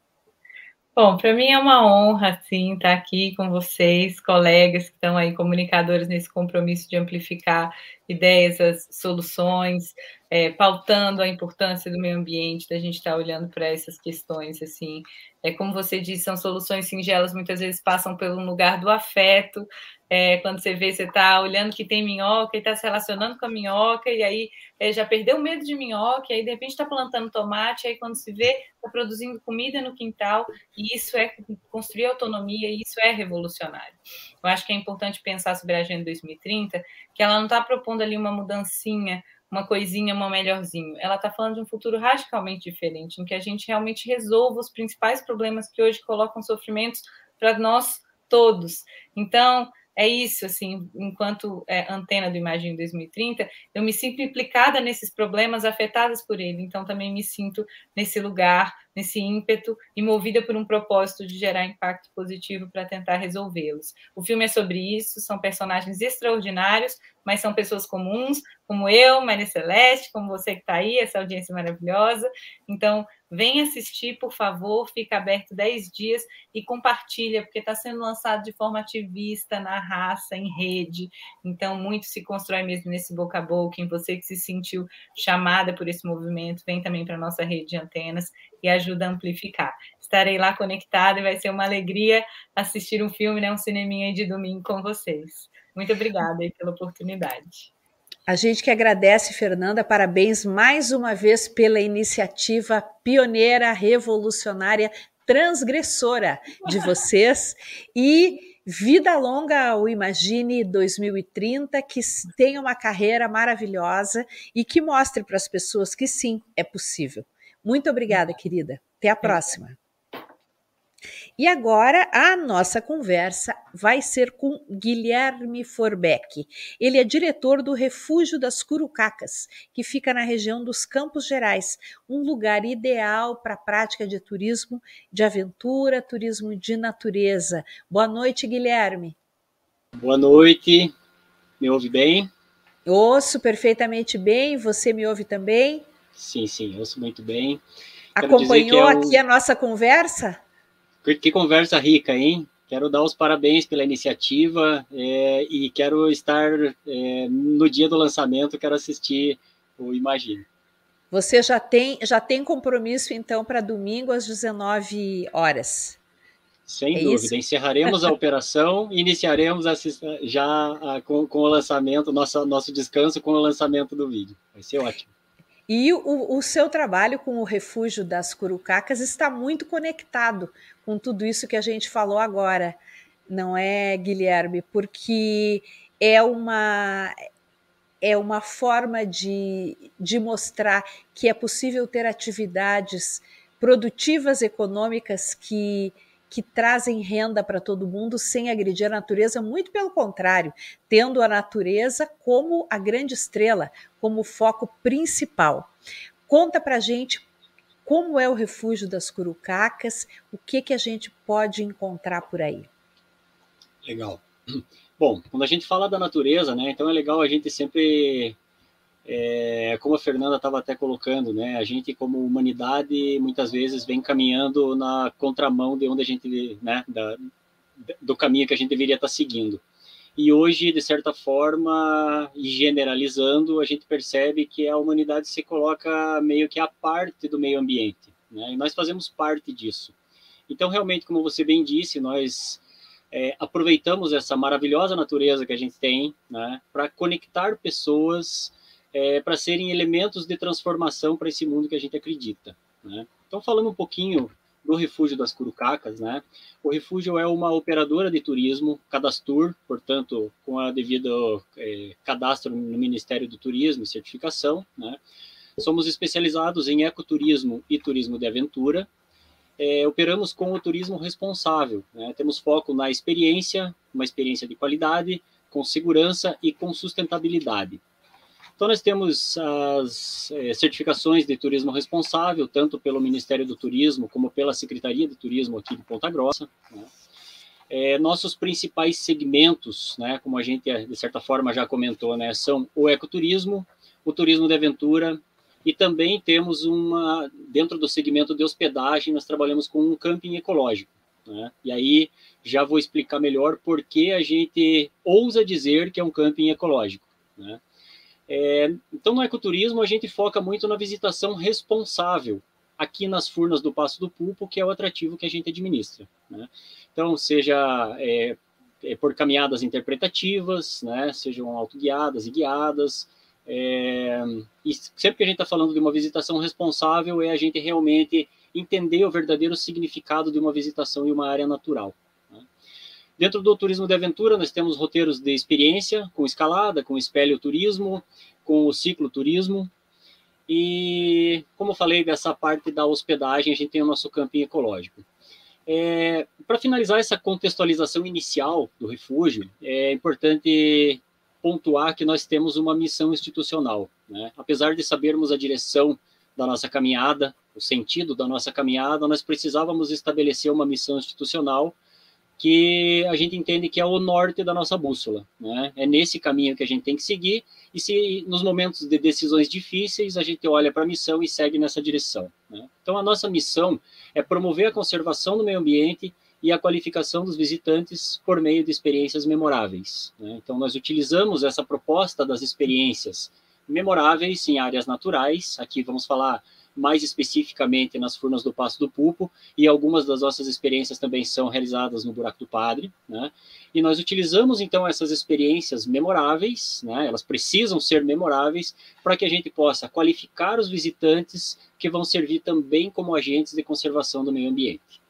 [SPEAKER 7] Bom, para mim é uma honra, sim, estar aqui com vocês, colegas que estão aí, comunicadores, nesse compromisso de amplificar ideias, as soluções, é, pautando a importância do meio ambiente, da gente estar olhando para essas questões, assim. É, como você disse, são soluções singelas, muitas vezes passam pelo lugar do afeto, é, quando você vê, você está olhando que tem minhoca e está se relacionando com a minhoca, e aí é, já perdeu o medo de minhoca, e aí de repente está plantando tomate, aí quando se vê, está produzindo comida no quintal, e isso é construir autonomia, e isso é revolucionário. Eu acho que é importante pensar sobre a Agenda 2030, que ela não está propondo ali uma mudancinha, uma coisinha, uma melhorzinho. Ela está falando de um futuro radicalmente diferente, em que a gente realmente resolva os principais problemas que hoje colocam sofrimentos para nós todos. Então, é isso, assim, enquanto é, antena do Imagem 2030, eu me sinto implicada nesses problemas afetados por ele, então também me sinto nesse lugar, nesse ímpeto e movida por um propósito de gerar impacto positivo para tentar resolvê-los. O filme é sobre isso, são personagens extraordinários, mas são pessoas comuns, como eu, Maria Celeste, como você que está aí, essa audiência maravilhosa. Então, Vem assistir, por favor, fica aberto 10 dias e compartilha, porque está sendo lançado de forma ativista, na raça, em rede. Então, muito se constrói mesmo nesse boca a boca. Em você que se sentiu chamada por esse movimento, vem também para a nossa rede de antenas e ajuda a amplificar. Estarei lá conectada e vai ser uma alegria assistir um filme, né, um cineminha de domingo com vocês. Muito obrigada pela oportunidade.
[SPEAKER 6] A gente que agradece, Fernanda, parabéns mais uma vez pela iniciativa pioneira, revolucionária, transgressora de [laughs] vocês e vida longa ao Imagine 2030, que tenha uma carreira maravilhosa e que mostre para as pessoas que sim, é possível. Muito obrigada, querida. Até a próxima. E agora a nossa conversa vai ser com Guilherme Forbeck. Ele é diretor do Refúgio das Curucacas, que fica na região dos Campos Gerais, um lugar ideal para a prática de turismo de aventura, turismo de natureza. Boa noite, Guilherme.
[SPEAKER 14] Boa noite. Me ouve bem?
[SPEAKER 6] Ouço perfeitamente bem. Você me ouve também?
[SPEAKER 14] Sim, sim, ouço muito bem.
[SPEAKER 6] Quero Acompanhou é um... aqui a nossa conversa?
[SPEAKER 14] Que conversa rica, hein? Quero dar os parabéns pela iniciativa é, e quero estar é, no dia do lançamento, quero assistir o Imagine.
[SPEAKER 6] Você já tem, já tem compromisso, então, para domingo às 19 horas?
[SPEAKER 14] Sem é dúvida. Isso? Encerraremos a [laughs] operação e iniciaremos já a, com, com, o lançamento, nosso, nosso descanso com o lançamento do vídeo. Vai ser ótimo.
[SPEAKER 6] E o, o, seu trabalho com o refúgio das curucacas está muito conectado com tudo isso que a gente falou agora, não é, Guilherme? Porque é uma é uma forma de, de mostrar que é possível ter atividades produtivas econômicas que que trazem renda para todo mundo sem agredir a natureza, muito pelo contrário, tendo a natureza como a grande estrela, como foco principal. Conta para gente como é o refúgio das curucacas, o que que a gente pode encontrar por aí.
[SPEAKER 14] Legal. [clears throat] Bom, quando a gente fala da natureza, né, então é legal a gente sempre é, como a Fernanda estava até colocando, né, a gente como humanidade muitas vezes vem caminhando na contramão de onde a gente, né, da, do caminho que a gente deveria estar tá seguindo. E hoje, de certa forma, generalizando, a gente percebe que a humanidade se coloca meio que à parte do meio ambiente, né? E nós fazemos parte disso. Então, realmente, como você bem disse, nós é, aproveitamos essa maravilhosa natureza que a gente tem, né, para conectar pessoas é, para serem elementos de transformação para esse mundo que a gente acredita. Né? Então, falando um pouquinho do Refúgio das Curucacas, né? O Refúgio é uma operadora de turismo, cadastur, portanto, com a devido é, cadastro no Ministério do Turismo e certificação, né? Somos especializados em ecoturismo e turismo de aventura. É, operamos com o turismo responsável, né? Temos foco na experiência, uma experiência de qualidade, com segurança e com sustentabilidade. Então, nós temos as é, certificações de turismo responsável, tanto pelo Ministério do Turismo como pela Secretaria de Turismo aqui de Ponta Grossa. Né? É, nossos principais segmentos, né, como a gente, de certa forma, já comentou, né, são o ecoturismo, o turismo de aventura, e também temos uma, dentro do segmento de hospedagem, nós trabalhamos com um camping ecológico. Né? E aí já vou explicar melhor por que a gente ousa dizer que é um camping ecológico. Né? É, então, no ecoturismo, a gente foca muito na visitação responsável aqui nas Furnas do Passo do Pulpo, que é o atrativo que a gente administra. Né? Então, seja é, é, por caminhadas interpretativas, né? sejam autoguiadas e guiadas. É, e sempre que a gente está falando de uma visitação responsável, é a gente realmente entender o verdadeiro significado de uma visitação em uma área natural. Dentro do turismo de aventura, nós temos roteiros de experiência, com escalada, com espelho turismo, com o cicloturismo. E, como eu falei, dessa parte da hospedagem, a gente tem o nosso camping ecológico. É, Para finalizar essa contextualização inicial do refúgio, é importante pontuar que nós temos uma missão institucional. Né? Apesar de sabermos a direção da nossa caminhada, o sentido da nossa caminhada, nós precisávamos estabelecer uma missão institucional que a gente entende que é o norte da nossa bússola. Né? É nesse caminho que a gente tem que seguir, e se nos momentos de decisões difíceis a gente olha para a missão e segue nessa direção. Né? Então, a nossa missão é promover a conservação do meio ambiente e a qualificação dos visitantes por meio de experiências memoráveis. Né? Então, nós utilizamos essa proposta das experiências memoráveis em áreas naturais, aqui vamos falar mais especificamente nas Furnas do Passo do Pulpo, e algumas das nossas experiências também são realizadas no Buraco do Padre, né? E nós utilizamos então essas experiências memoráveis, né? Elas precisam ser memoráveis para que a gente possa qualificar os visitantes que vão servir também como agentes de conservação do meio ambiente.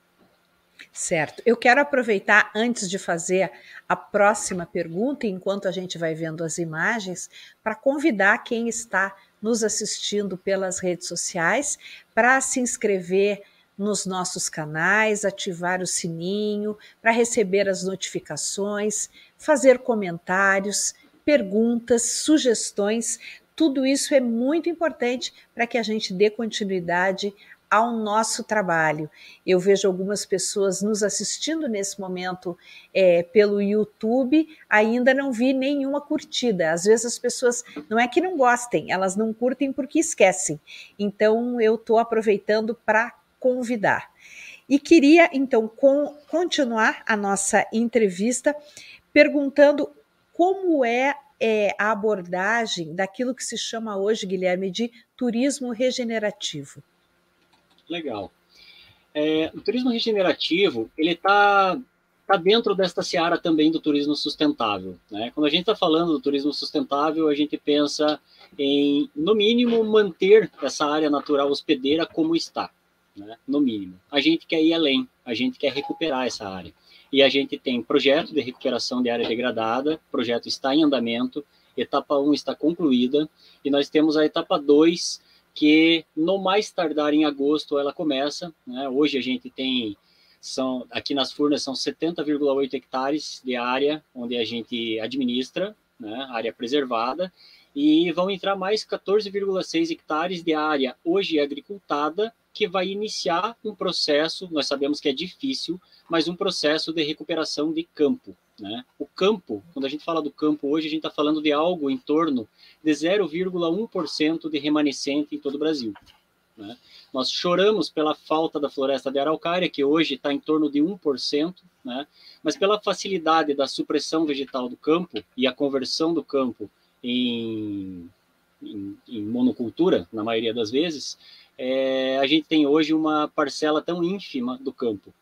[SPEAKER 6] Certo. Eu quero aproveitar antes de fazer a próxima pergunta, enquanto a gente vai vendo as imagens, para convidar quem está nos assistindo pelas redes sociais para se inscrever nos nossos canais, ativar o sininho para receber as notificações, fazer comentários, perguntas, sugestões. Tudo isso é muito importante para que a gente dê continuidade ao nosso trabalho. Eu vejo algumas pessoas nos assistindo nesse momento é, pelo YouTube, ainda não vi nenhuma curtida. Às vezes as pessoas não é que não gostem, elas não curtem porque esquecem. Então eu estou aproveitando para convidar. E queria, então, com, continuar a nossa entrevista perguntando como é, é, a abordagem daquilo que se chama hoje, Guilherme, de turismo regenerativo.
[SPEAKER 14] Legal. É, o turismo regenerativo, ele está tá dentro desta seara também do turismo sustentável. Né? Quando a gente está falando do turismo sustentável, a gente pensa em, no mínimo, manter essa área natural hospedeira como está né? no mínimo. A gente quer ir além, a gente quer recuperar essa área. E a gente tem projeto de recuperação de área degradada, projeto está em andamento, etapa 1 está concluída, e nós temos a etapa 2, que no mais tardar em agosto ela começa. Né? Hoje a gente tem, são aqui nas Furnas, são 70,8 hectares de área onde a gente administra, né? área preservada, e vão entrar mais 14,6 hectares de área hoje agricultada que vai iniciar um processo, nós sabemos que é difícil, mas um processo de recuperação de campo. Né? O campo, quando a gente fala do campo hoje, a gente está falando de algo em torno de 0,1% de remanescente em todo o Brasil. Né? Nós choramos pela falta da floresta de araucária, que hoje está em torno de 1%, né? mas pela facilidade da supressão vegetal do campo e a conversão do campo em, em, em monocultura, na maioria das vezes, é, a gente tem hoje uma parcela tão ínfima do campo.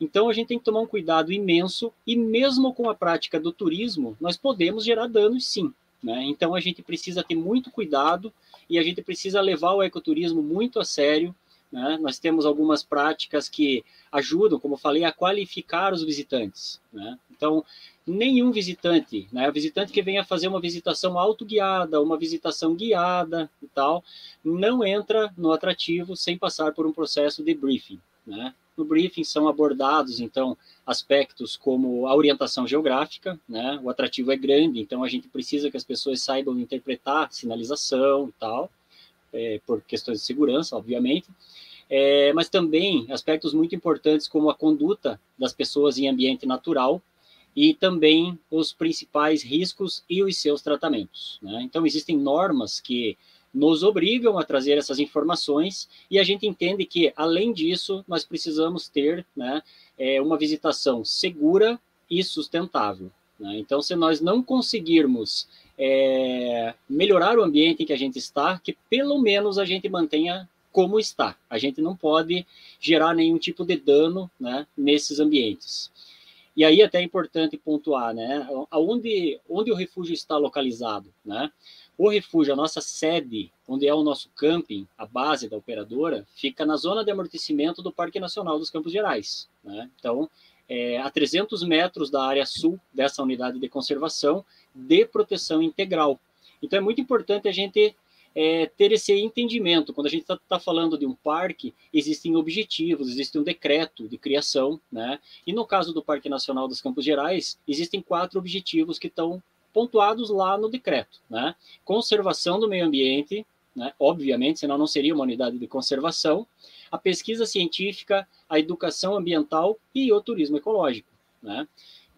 [SPEAKER 14] Então a gente tem que tomar um cuidado imenso e mesmo com a prática do turismo, nós podemos gerar danos sim. Né? Então a gente precisa ter muito cuidado e a gente precisa levar o ecoturismo muito a sério. Né? Nós temos algumas práticas que ajudam, como falei, a qualificar os visitantes. Né? Então nenhum visitante, né? O visitante que venha fazer uma visitação autoguiada, uma visitação guiada e tal, não entra no atrativo sem passar por um processo de briefing, né? No briefing são abordados, então, aspectos como a orientação geográfica, né? O atrativo é grande, então a gente precisa que as pessoas saibam interpretar sinalização e tal, é, por questões de segurança, obviamente. É, mas também aspectos muito importantes como a conduta das pessoas em ambiente natural, e também os principais riscos e os seus tratamentos. Né? Então, existem normas que nos obrigam a trazer essas informações e a gente entende que, além disso, nós precisamos ter né, é, uma visitação segura e sustentável. Né? Então, se nós não conseguirmos é, melhorar o ambiente em que a gente está, que pelo menos a gente mantenha como está. A gente não pode gerar nenhum tipo de dano né, nesses ambientes. E aí até é importante pontuar, né? Aonde, onde o refúgio está localizado, né? O refúgio, a nossa sede, onde é o nosso camping, a base da operadora, fica na zona de amortecimento do Parque Nacional dos Campos Gerais. Né? Então, é, a 300 metros da área sul dessa unidade de conservação de proteção integral. Então, é muito importante a gente é, ter esse entendimento. Quando a gente está tá falando de um parque, existem objetivos, existe um decreto de criação, né? E no caso do Parque Nacional dos Campos Gerais, existem quatro objetivos que estão pontuados lá no decreto, né? Conservação do meio ambiente, né? Obviamente, senão não seria uma unidade de conservação. A pesquisa científica, a educação ambiental e o turismo ecológico, né?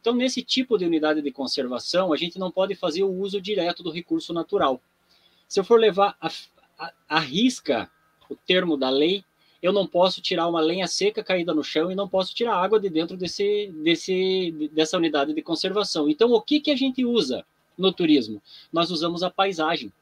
[SPEAKER 14] Então, nesse tipo de unidade de conservação, a gente não pode fazer o uso direto do recurso natural. Se eu for levar a, a, a risca o termo da lei, eu não posso tirar uma lenha seca caída no chão e não posso tirar água de dentro desse, desse, dessa unidade de conservação. Então, o que, que a gente usa no turismo? Nós usamos a paisagem.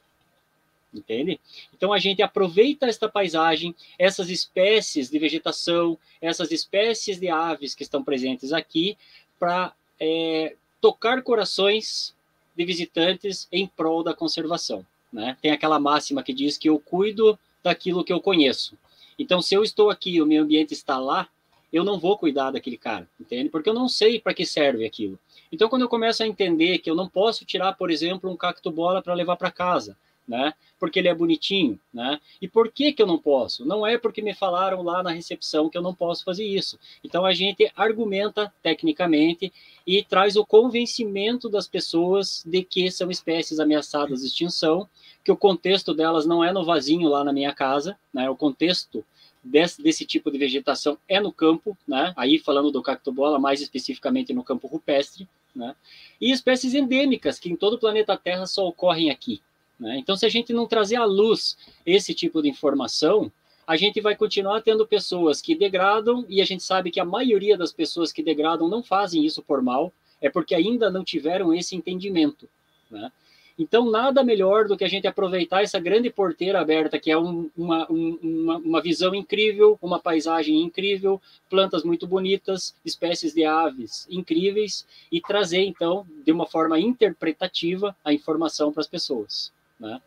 [SPEAKER 14] Entende? Então a gente aproveita esta paisagem, essas espécies de vegetação, essas espécies de aves que estão presentes aqui, para é, tocar corações de visitantes em prol da conservação. Né? Tem aquela máxima que diz que eu cuido daquilo que eu conheço. Então, se eu estou aqui o meu ambiente está lá, eu não vou cuidar daquele cara, entende? Porque eu não sei para que serve aquilo. Então, quando eu começo a entender que eu não posso tirar, por exemplo, um cacto bola para levar para casa, né? Porque ele é bonitinho, né? E por que que eu não posso? Não é porque me falaram lá na recepção que eu não posso fazer isso. Então a gente argumenta tecnicamente e traz o convencimento das pessoas de que são espécies ameaçadas de extinção, que o contexto delas não é no vasinho lá na minha casa, né? O contexto desse, desse tipo de vegetação é no campo, né? Aí falando do cactobola, mais especificamente no campo rupestre, né? E espécies endêmicas que em todo o planeta Terra só ocorrem aqui, né? Então, se a gente não trazer à luz esse tipo de informação, a gente vai continuar tendo pessoas que degradam, e a gente sabe que a maioria das pessoas que degradam não fazem isso por mal, é porque ainda não tiveram esse entendimento. Né? Então, nada melhor do que a gente aproveitar essa grande porteira aberta, que é um, uma, um, uma, uma, visão incrível, uma paisagem incrível, plantas muito bonitas, espécies de aves incríveis, e trazer, então, de uma forma interpretativa, a informação para as pessoas. Né?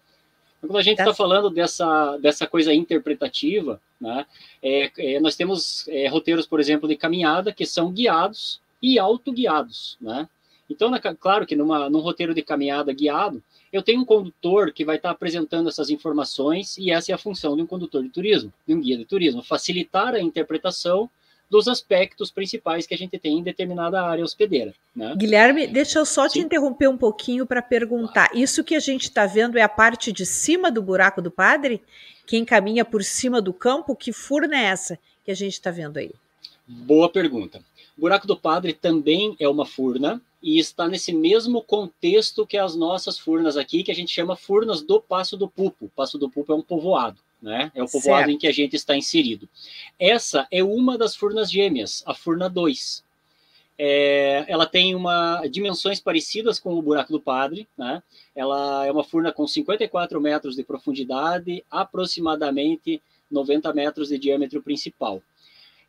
[SPEAKER 14] Então, quando a gente está tá falando dessa, dessa coisa interpretativa, né, é, é, nós temos é, roteiros, por exemplo, de caminhada, que são guiados e autoguiados, né? Então, na, claro que numa, num roteiro de caminhada guiado, eu tenho um condutor que vai estar apresentando essas informações, e essa é a função de um condutor de turismo, de um guia de turismo, facilitar a interpretação dos aspectos principais que a gente tem em determinada área hospedeira. Né?
[SPEAKER 6] Guilherme, deixa eu só Sim. te interromper um pouquinho para perguntar. Isso que a gente está vendo é a parte de cima do buraco do padre? Quem caminha por cima do campo? Que furna é essa que a gente está vendo aí?
[SPEAKER 14] Boa pergunta. Buraco do padre também é uma furna, e está nesse mesmo contexto que as nossas furnas aqui, que a gente chama furnas do Passo do Pupo. O Passo do Pupo é um povoado, né? É o povoado certo. em que a gente está inserido. Essa é uma das furnas gêmeas, a furna 2. É, ela tem uma dimensões parecidas com o buraco do Padre, né? Ela é uma furna com 54 metros de profundidade, aproximadamente 90 metros de diâmetro principal.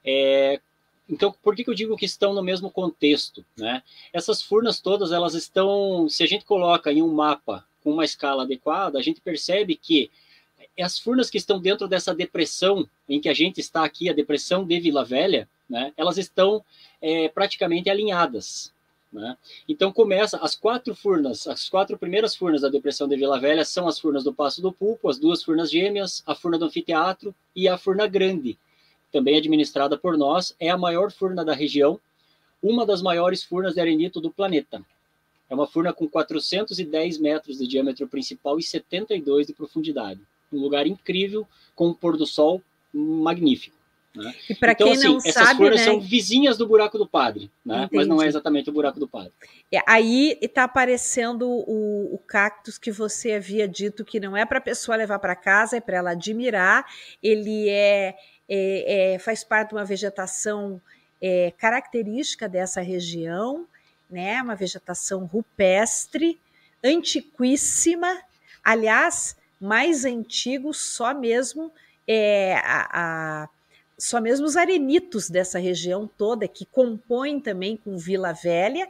[SPEAKER 14] É, então, por que, que eu digo que estão no mesmo contexto? Né? Essas furnas todas, elas estão, se a gente coloca em um mapa com uma escala adequada, a gente percebe que as furnas que estão dentro dessa depressão em que a gente está aqui, a depressão de Vila Velha, né, elas estão é, praticamente alinhadas. Né? Então começa as quatro furnas, as quatro primeiras furnas da depressão de Vila Velha são as furnas do Passo do Pulpo, as duas furnas gêmeas, a furna do anfiteatro e a furna grande, também administrada por nós, é a maior furna da região, uma das maiores furnas de arenito do planeta. É uma furna com 410 metros de diâmetro principal e 72 de profundidade. Um lugar incrível, com um pôr do sol magnífico. Né?
[SPEAKER 6] E para então, quem assim, não
[SPEAKER 14] essas
[SPEAKER 6] sabe, né?
[SPEAKER 14] são vizinhas do buraco do padre, né? mas não é exatamente o buraco do padre.
[SPEAKER 6] É, aí está aparecendo o, o, cactus que você havia dito que não é para a pessoa levar para casa, é para ela admirar. Ele é é, é, faz parte de uma vegetação é, característica dessa região, né? Uma vegetação rupestre, antiquíssima, aliás, mais antigo só mesmo é, a, a, só mesmo os arenitos dessa região toda que compõem também com Vila Velha,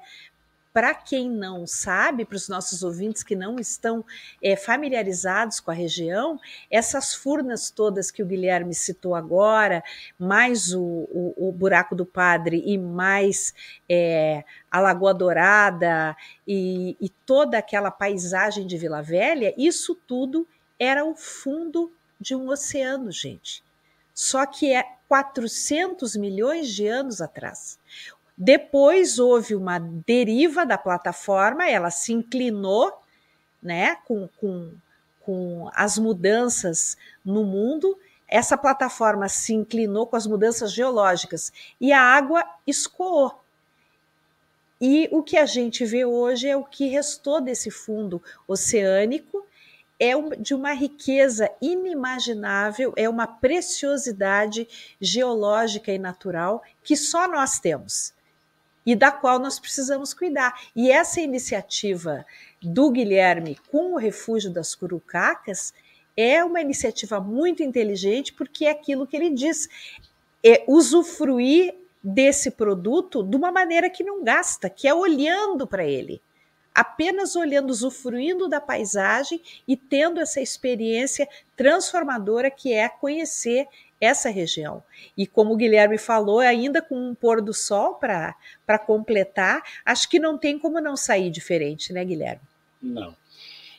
[SPEAKER 6] para quem não sabe, para os nossos ouvintes que não estão é, familiarizados com a região, essas furnas todas que o Guilherme citou agora, mais o, o, o Buraco do Padre e mais é, a Lagoa Dourada e, e toda aquela paisagem de Vila Velha, isso tudo era o fundo de um oceano, gente. Só que é 400 milhões de anos atrás. Depois houve uma deriva da plataforma, ela se inclinou né, com, com, com as mudanças no mundo. Essa plataforma se inclinou com as mudanças geológicas e a água escoou. E o que a gente vê hoje é o que restou desse fundo oceânico, é de uma riqueza inimaginável, é uma preciosidade geológica e natural que só nós temos e da qual nós precisamos cuidar. E essa iniciativa do Guilherme com o Refúgio das Curucacas é uma iniciativa muito inteligente, porque é aquilo que ele diz: é usufruir desse produto de uma maneira que não gasta, que é olhando para ele. Apenas olhando, usufruindo da paisagem e tendo essa experiência transformadora que é conhecer essa região. E como o Guilherme falou, ainda com um pôr do sol para completar, acho que não tem como não sair diferente, né, Guilherme?
[SPEAKER 14] Não.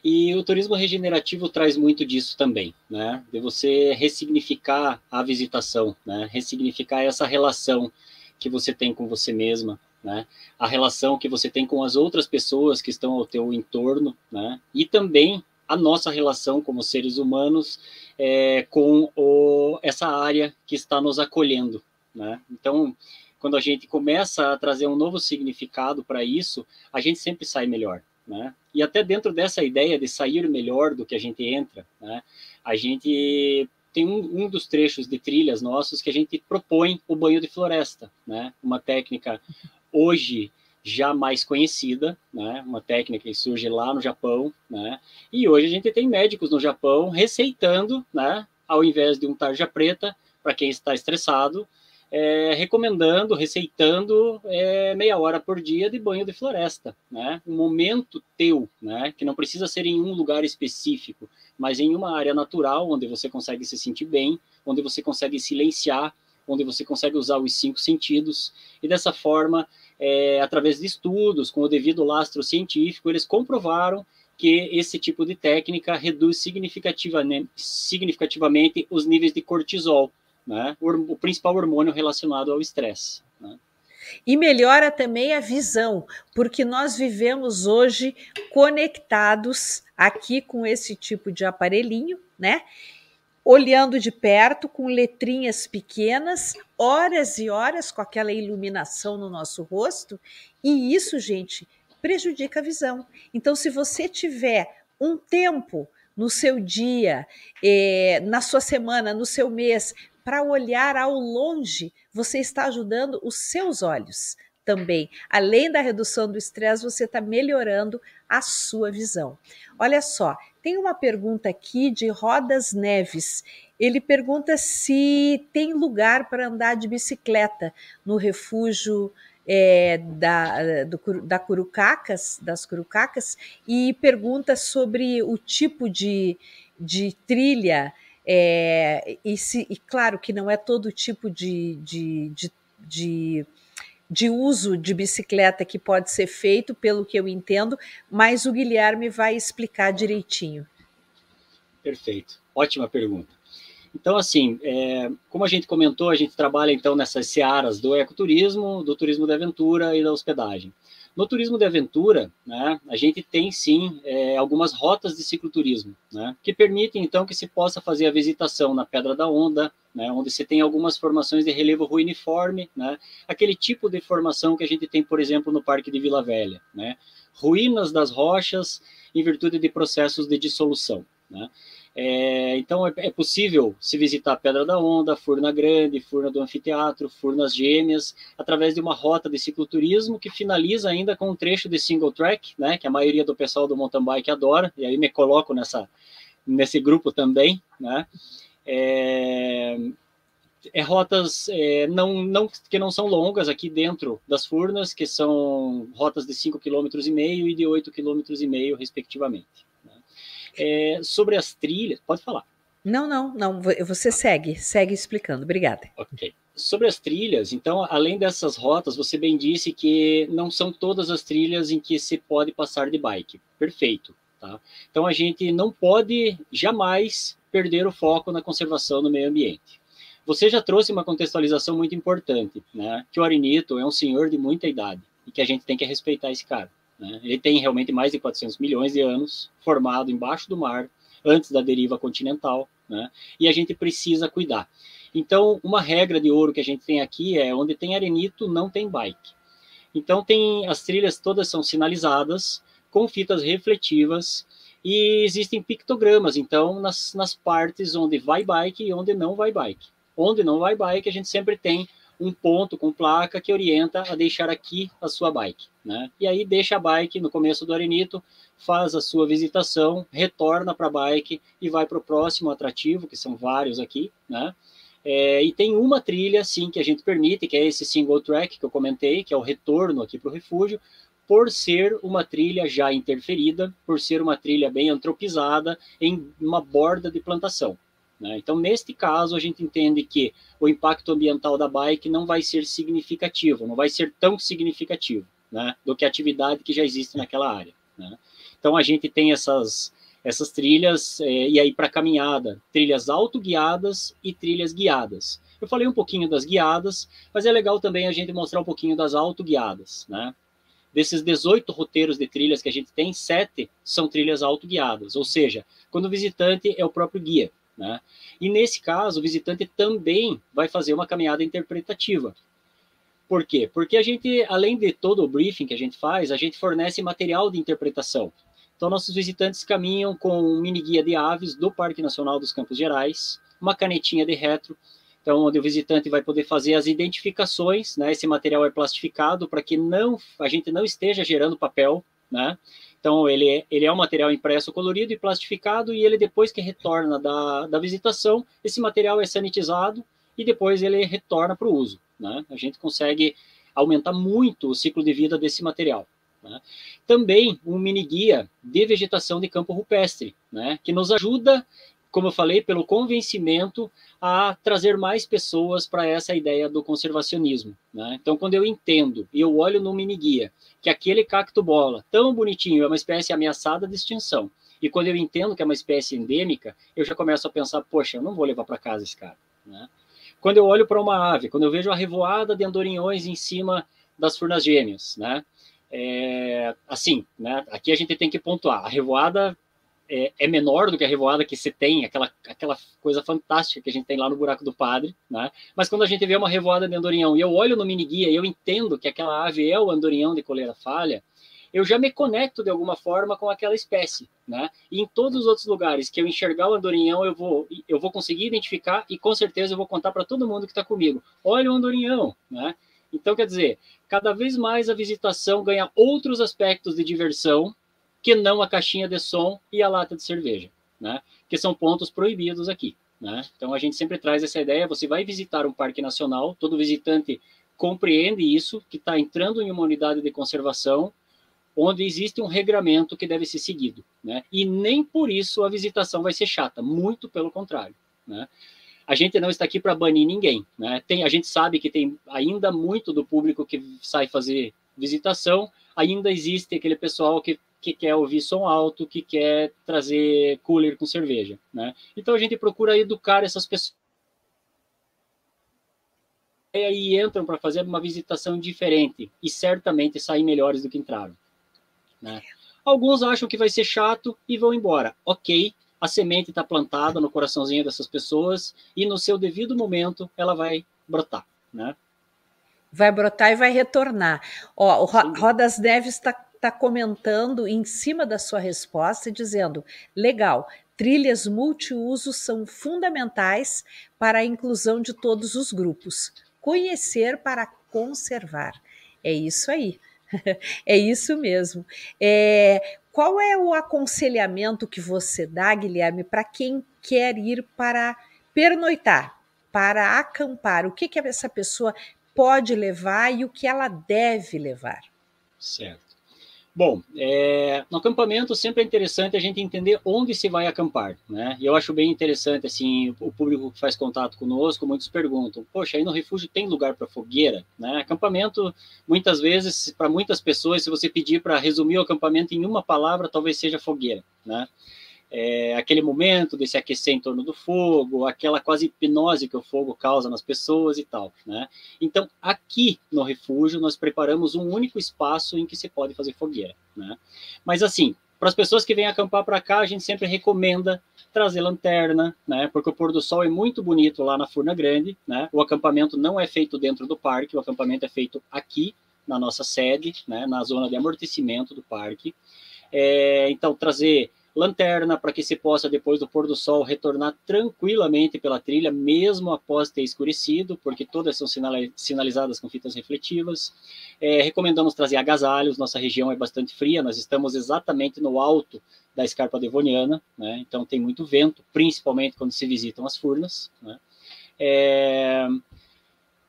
[SPEAKER 14] E o turismo regenerativo traz muito disso também, né? De você ressignificar a visitação, né? Ressignificar essa relação que você tem com você mesma, né? A relação que você tem com as outras pessoas que estão ao teu entorno, né? E também a nossa relação como seres humanos é, com o, essa área que está nos acolhendo. Né? Então, quando a gente começa a trazer um novo significado para isso, a gente sempre sai melhor. Né? E até dentro dessa ideia de sair melhor do que a gente entra, né? a gente tem um, um dos trechos de trilhas nossos que a gente propõe o banho de floresta, né? Uma técnica hoje já mais conhecida, né? Uma técnica que surge lá no Japão, né? E hoje a gente tem médicos no Japão receitando, né? Ao invés de um tarja preta, para quem está estressado, é, recomendando, receitando é, meia hora por dia de banho de floresta, né? Um momento teu, né? Que não precisa ser em um lugar específico, mas em uma área natural onde você consegue se sentir bem, onde você consegue silenciar, onde você consegue usar os cinco sentidos e dessa forma, é, através de estudos com o devido lastro científico, eles comprovaram que esse tipo de técnica reduz significativamente, os níveis de cortisol, né? o, o principal hormônio relacionado ao estresse. Né?
[SPEAKER 6] E melhora também a visão, porque nós vivemos hoje conectados aqui com esse tipo de aparelhinho, né? Olhando de perto, com letrinhas pequenas, horas e horas com aquela iluminação no nosso rosto, e isso, gente, prejudica a visão. Então, se você tiver um tempo no seu dia, eh, na sua semana, no seu mês, para olhar ao longe, você está ajudando os seus olhos também. Além da redução do estresse, você está melhorando a sua visão. Olha só, tem uma pergunta aqui de Rodas Neves. Ele pergunta se tem lugar para andar de bicicleta no refúgio é, da, do, da Curucacas, das Curucacas, e pergunta sobre o tipo de, de trilha é, e, se, e, claro que não é todo tipo de, de, de, de, de uso de bicicleta que pode ser feito, pelo que eu entendo, mas o Guilherme vai explicar direitinho.
[SPEAKER 14] Perfeito, ótima pergunta. Então, assim, é, como a gente comentou, a gente trabalha então nessas searas do ecoturismo, do turismo de aventura e da hospedagem. No turismo de aventura, né, a gente tem sim é, algumas rotas de cicloturismo, né, que permitem então que se possa fazer a visitação na Pedra da Onda, né, onde você tem algumas formações de relevo ruiniforme, né, aquele tipo de formação que a gente tem, por exemplo, no Parque de Vila Velha, né, ruínas das rochas em virtude de processos de dissolução. Né. É, então é, é, possível se visitar a Pedra da Onda, Furna Grande, Furna do Anfiteatro, Furnas Gêmeas, através de uma rota de cicloturismo que finaliza ainda com um trecho de single track, né, que a maioria do pessoal do mountain bike adora, e aí me coloco nessa, nesse grupo também, né, é, é rotas é, não, não, que não são longas aqui dentro das Furnas, que são rotas de 5,5 km e de 8,5 km, respectivamente. É, sobre as trilhas, pode falar.
[SPEAKER 6] Não, não, não. Você segue, segue explicando. Obrigada.
[SPEAKER 14] Ok. Sobre as trilhas, então, além dessas rotas, você bem disse que não são todas as trilhas em que se pode passar de bike. Perfeito. Tá? Então, a gente não pode jamais perder o foco na conservação do meio ambiente. Você já trouxe uma contextualização muito importante, né? Que o Arenito é um senhor de muita idade e que a gente tem que respeitar esse cara. Né? Ele tem realmente mais de 400 milhões de anos, formado embaixo do mar, antes da deriva continental, né? e a gente precisa cuidar. Então, uma regra de ouro que a gente tem aqui é onde tem arenito, não tem bike. Então, tem as trilhas todas são sinalizadas com fitas refletivas e existem pictogramas, então, nas, nas partes onde vai bike e onde não vai bike. Onde não vai bike, a gente sempre tem um ponto com placa que orienta a deixar aqui a sua bike, né? E aí deixa a bike no começo do arenito, faz a sua visitação, retorna para a bike e vai para o próximo atrativo, que são vários aqui, né? É, e tem uma trilha, sim, que a gente permite, que é esse single track que eu comentei, que é o retorno aqui para o refúgio, por ser uma trilha já interferida, por ser uma trilha bem antropizada em uma borda de plantação. Né? Então, neste caso, a gente entende que o impacto ambiental da bike não vai ser significativo, não vai ser tão significativo né, do que a atividade que já existe naquela área. Né? Então, a gente tem essas, essas trilhas, é, e aí para caminhada, trilhas autoguiadas e trilhas guiadas. Eu falei um pouquinho das guiadas, mas é legal também a gente mostrar um pouquinho das autoguiadas, né? Desses 18 roteiros de trilhas que a gente tem, sete são trilhas autoguiadas, ou seja, quando o visitante é o próprio guia. Né? E nesse caso, o visitante também vai fazer uma caminhada interpretativa. Por quê? Porque a gente, além de todo o briefing que a gente faz, a gente fornece material de interpretação. Então, nossos visitantes caminham com um mini guia de aves do Parque Nacional dos Campos Gerais, uma canetinha de retro, então onde o visitante vai poder fazer as identificações, né? Esse material é plastificado para que não a gente não esteja gerando papel, né? Então ele é, ele é um material impresso, colorido e plastificado e ele depois que retorna da, da visitação, esse material é sanitizado e depois ele retorna para o uso, né? A gente consegue aumentar muito o ciclo de vida desse material. Né? Também um mini guia de vegetação de campo rupestre, né? que nos ajuda, como eu falei, pelo convencimento a trazer mais pessoas para essa ideia do conservacionismo. Né? Então, quando eu entendo e eu olho no mini guia que aquele cacto bola, tão bonitinho, é uma espécie ameaçada de extinção, e quando eu entendo que é uma espécie endêmica, eu já começo a pensar, poxa, eu não vou levar para casa esse cara. Né? Quando eu olho para uma ave, quando eu vejo a revoada de andorinhões em cima das furnas gêmeas, né? É, assim, né? Aqui a gente tem que pontuar. A revoada é, é, menor do que a revoada que se tem, aquela, aquela coisa fantástica que a gente tem lá no Buraco do Padre, né? Mas quando a gente vê uma revoada de andorinhão e eu olho no mini guia e eu entendo que aquela ave é o andorinhão de coleira falha, eu já me conecto de alguma forma com aquela espécie, né? E em todos os outros lugares que eu enxergar o andorinhão, eu vou, eu vou conseguir identificar e com certeza eu vou contar para todo mundo que está comigo. Olha o andorinhão, né? Então, quer dizer, cada vez mais a visitação ganha outros aspectos de diversão que não a caixinha de som e a lata de cerveja, né? Que são pontos proibidos aqui, né? Então a gente sempre traz essa ideia, você vai visitar um parque nacional, todo visitante compreende isso, que está entrando em uma unidade de conservação, onde existe um regramento que deve ser seguido, né? E nem por isso a visitação vai ser chata, muito pelo contrário, né? a gente não está aqui para banir ninguém, né? Tem, a gente sabe que tem ainda muito do público que sai fazer visitação, ainda existe aquele pessoal que, que quer ouvir som alto, que quer trazer cooler com cerveja, né? Então a gente procura educar essas pessoas e aí entram para fazer uma visitação diferente e certamente saem melhores do que entraram. Né? Alguns acham que vai ser chato e vão embora. Ok, a semente está plantada no coraçãozinho dessas pessoas e no seu devido momento ela vai brotar, né?
[SPEAKER 6] Vai brotar e vai retornar. Ó, o Rodas Neves está tá comentando em cima da sua resposta, dizendo: legal, trilhas multiusos são fundamentais para a inclusão de todos os grupos. Conhecer para conservar. É isso aí. [laughs] é isso mesmo. É, qual é o aconselhamento que você dá, Guilherme, para quem quer ir para pernoitar, para acampar? O que, que essa pessoa pode levar e o que ela deve levar?
[SPEAKER 14] Certo. Bom, é, no acampamento sempre é interessante a gente entender onde se vai acampar, né? E eu acho bem interessante, assim, o público que faz contato conosco, muitos perguntam, poxa, aí no refúgio tem lugar para fogueira, né? Acampamento, muitas vezes, para muitas pessoas, se você pedir para resumir o acampamento em uma palavra, talvez seja fogueira, né? É, aquele momento de se aquecer em torno do fogo, aquela quase hipnose que o fogo causa nas pessoas e tal, né? Então, aqui no refúgio, nós preparamos um único espaço em que se pode fazer fogueira, né? Mas, assim, para as pessoas que vêm acampar para cá, a gente sempre recomenda trazer lanterna, né? Porque o pôr do sol é muito bonito lá na Furna Grande, né? O acampamento não é feito dentro do parque, o acampamento é feito aqui na nossa sede, né? Na zona de amortecimento do parque. É, então, trazer lanterna para que se possa, depois do pôr do sol, retornar tranquilamente pela trilha, mesmo após ter escurecido, porque todas são sinalizadas com fitas refletivas. É, recomendamos trazer agasalhos, nossa região é bastante fria, nós estamos exatamente no alto da escarpa devoniana, né? então tem muito vento, principalmente quando se visitam as furnas. Né? É,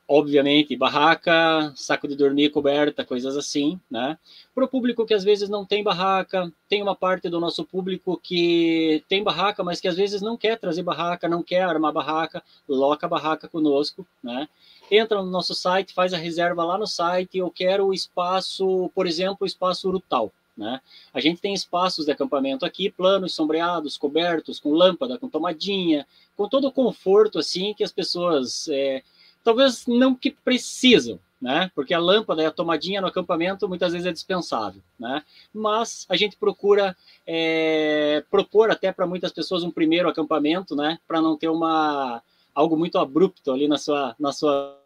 [SPEAKER 14] obviamente, barraca, saco de dormir, coberta, coisas assim, né? Para o público que às vezes não tem barraca, tem uma parte do nosso público que tem barraca, mas que às vezes não quer trazer barraca, não quer armar barraca, loca barraca conosco, né? Entra no nosso site, faz a reserva lá no site, eu quero o espaço, por exemplo, o espaço Urutau, né? A gente tem espaços de acampamento aqui, planos sombreados, cobertos, com lâmpada, com tomadinha, com todo o conforto assim que as pessoas é, talvez não que precisam, né? Porque a lâmpada a tomadinha no acampamento muitas vezes é dispensável, né? Mas a gente procura é, propor até para muitas pessoas um primeiro acampamento, né? Para não ter uma algo muito abrupto ali na sua na sua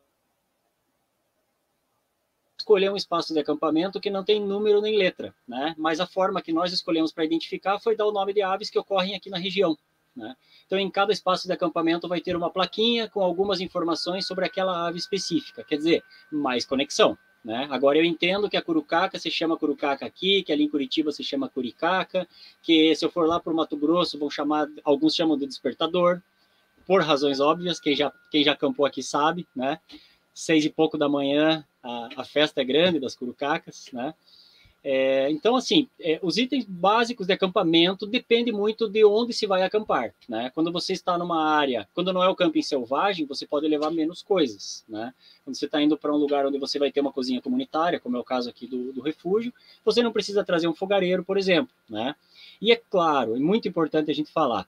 [SPEAKER 14] escolher um espaço de acampamento que não tem número nem letra, né? Mas a forma que nós escolhemos para identificar foi dar o nome de aves que ocorrem aqui na região, Né? Então, em cada espaço de acampamento vai ter uma plaquinha com algumas informações sobre aquela ave específica, quer dizer, mais conexão. Né? Agora eu entendo que a curucaca se chama curucaca aqui, que ali em Curitiba se chama curicaca, que se eu for lá para o Mato Grosso vão chamar, alguns chamam de despertador, por razões óbvias, quem já, quem já acampou aqui sabe, né? Seis e pouco da manhã a, a festa é grande das curucacas, né? É, então, assim, é, os itens básicos de acampamento depende muito de onde se vai acampar, né? Quando você está numa área, quando não é o camping selvagem, você pode levar menos coisas, né? Quando você está indo para um lugar onde você vai ter uma cozinha comunitária, como é o caso aqui do, do refúgio, você não precisa trazer um fogareiro, por exemplo, né? E é claro, é muito importante a gente falar,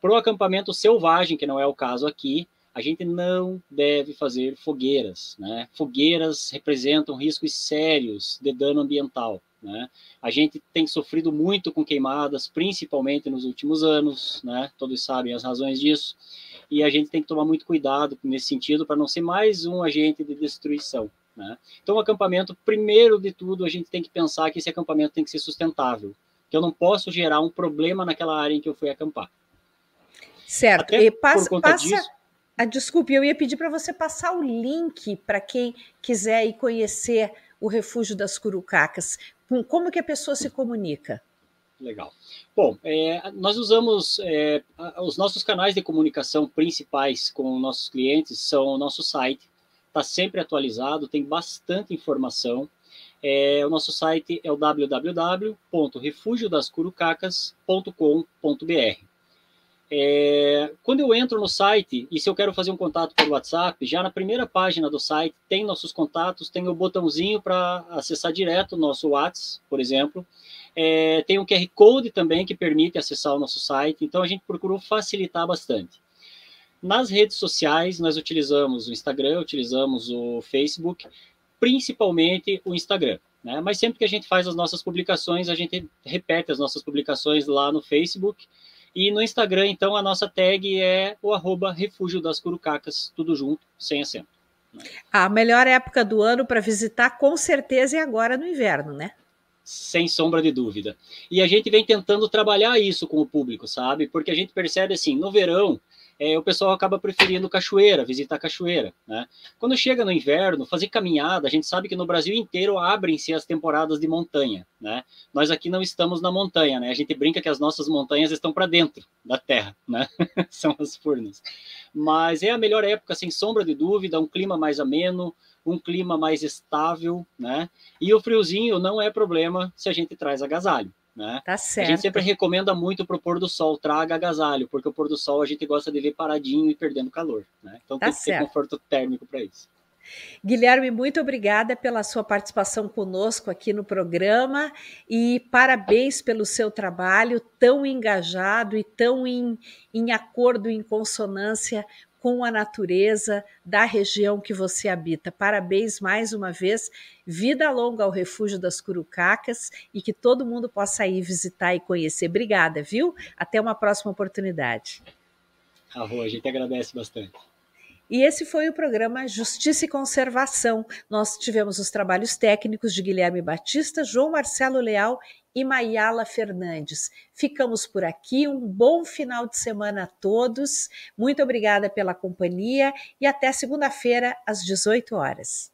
[SPEAKER 14] para o acampamento selvagem, que não é o caso aqui, a gente não deve fazer fogueiras, né? Fogueiras representam riscos sérios de dano ambiental, né? A gente tem sofrido muito com queimadas, principalmente nos últimos anos, né? Todos sabem as razões disso. E a gente tem que tomar muito cuidado nesse sentido para não ser mais um agente de destruição. Né? Então, o acampamento, primeiro de tudo, a gente tem que pensar que esse acampamento tem que ser sustentável, que eu não posso gerar um problema naquela área em que eu fui acampar.
[SPEAKER 6] Certo. Até e passa, passa... Disso... Ah, desculpe, eu ia pedir para você passar o link para quem quiser ir conhecer o Refúgio das Curucacas. Como que a pessoa se comunica?
[SPEAKER 14] Legal. Bom, é, nós usamos é, os nossos canais de comunicação principais com nossos clientes são o nosso site, está sempre atualizado, tem bastante informação. É, o nosso site é o www.refugiodascurucacas.com.br. É, quando eu entro no site e se eu quero fazer um contato pelo WhatsApp, já na primeira página do site tem nossos contatos, tem o botãozinho para acessar direto o nosso WhatsApp, por exemplo. É, tem um QR Code também que permite acessar o nosso site, então a gente procurou facilitar bastante. Nas redes sociais, nós utilizamos o Instagram, utilizamos o Facebook, principalmente o Instagram. Né? Mas sempre que a gente faz as nossas publicações, a gente repete as nossas publicações lá no Facebook e no Instagram, então, a nossa tag é o arroba Refúgio das Curucacas, tudo junto, sem acento.
[SPEAKER 6] A melhor época do ano para visitar, com certeza, é agora no inverno, né?
[SPEAKER 14] Sem sombra de dúvida. E a gente vem tentando trabalhar isso com o público, sabe? Porque a gente percebe assim, no verão, é, o pessoal acaba preferindo cachoeira, visitar cachoeira. Né? Quando chega no inverno, fazer caminhada, a gente sabe que no Brasil inteiro abrem-se as temporadas de montanha. Né? Nós aqui não estamos na montanha, né? a gente brinca que as nossas montanhas estão para dentro da terra, né? [laughs] são as furnas. Mas é a melhor época, sem sombra de dúvida, um clima mais ameno, um clima mais estável, né? E o friozinho não é problema se a gente traz agasalho. Né?
[SPEAKER 6] Tá certo.
[SPEAKER 14] A gente sempre recomenda muito para o pôr do sol, traga agasalho, porque o pôr do sol a gente gosta de ver paradinho e perdendo calor. Né? Então
[SPEAKER 6] tá
[SPEAKER 14] tem que
[SPEAKER 6] certo.
[SPEAKER 14] ter conforto térmico para isso.
[SPEAKER 6] Guilherme, muito obrigada pela sua participação conosco aqui no programa e parabéns pelo seu trabalho tão engajado e tão em, em acordo, em consonância com a natureza da região que você habita. Parabéns mais uma vez. Vida longa ao Refúgio das Curucacas e que todo mundo possa ir visitar e conhecer. Obrigada, viu? Até uma próxima oportunidade.
[SPEAKER 14] A Rô, a gente agradece bastante.
[SPEAKER 6] E esse foi o programa Justiça e Conservação. Nós tivemos os trabalhos técnicos de Guilherme Batista, João Marcelo Leal e Maiala Fernandes. Ficamos por aqui. Um bom final de semana a todos. Muito obrigada pela companhia e até segunda-feira às 18 horas.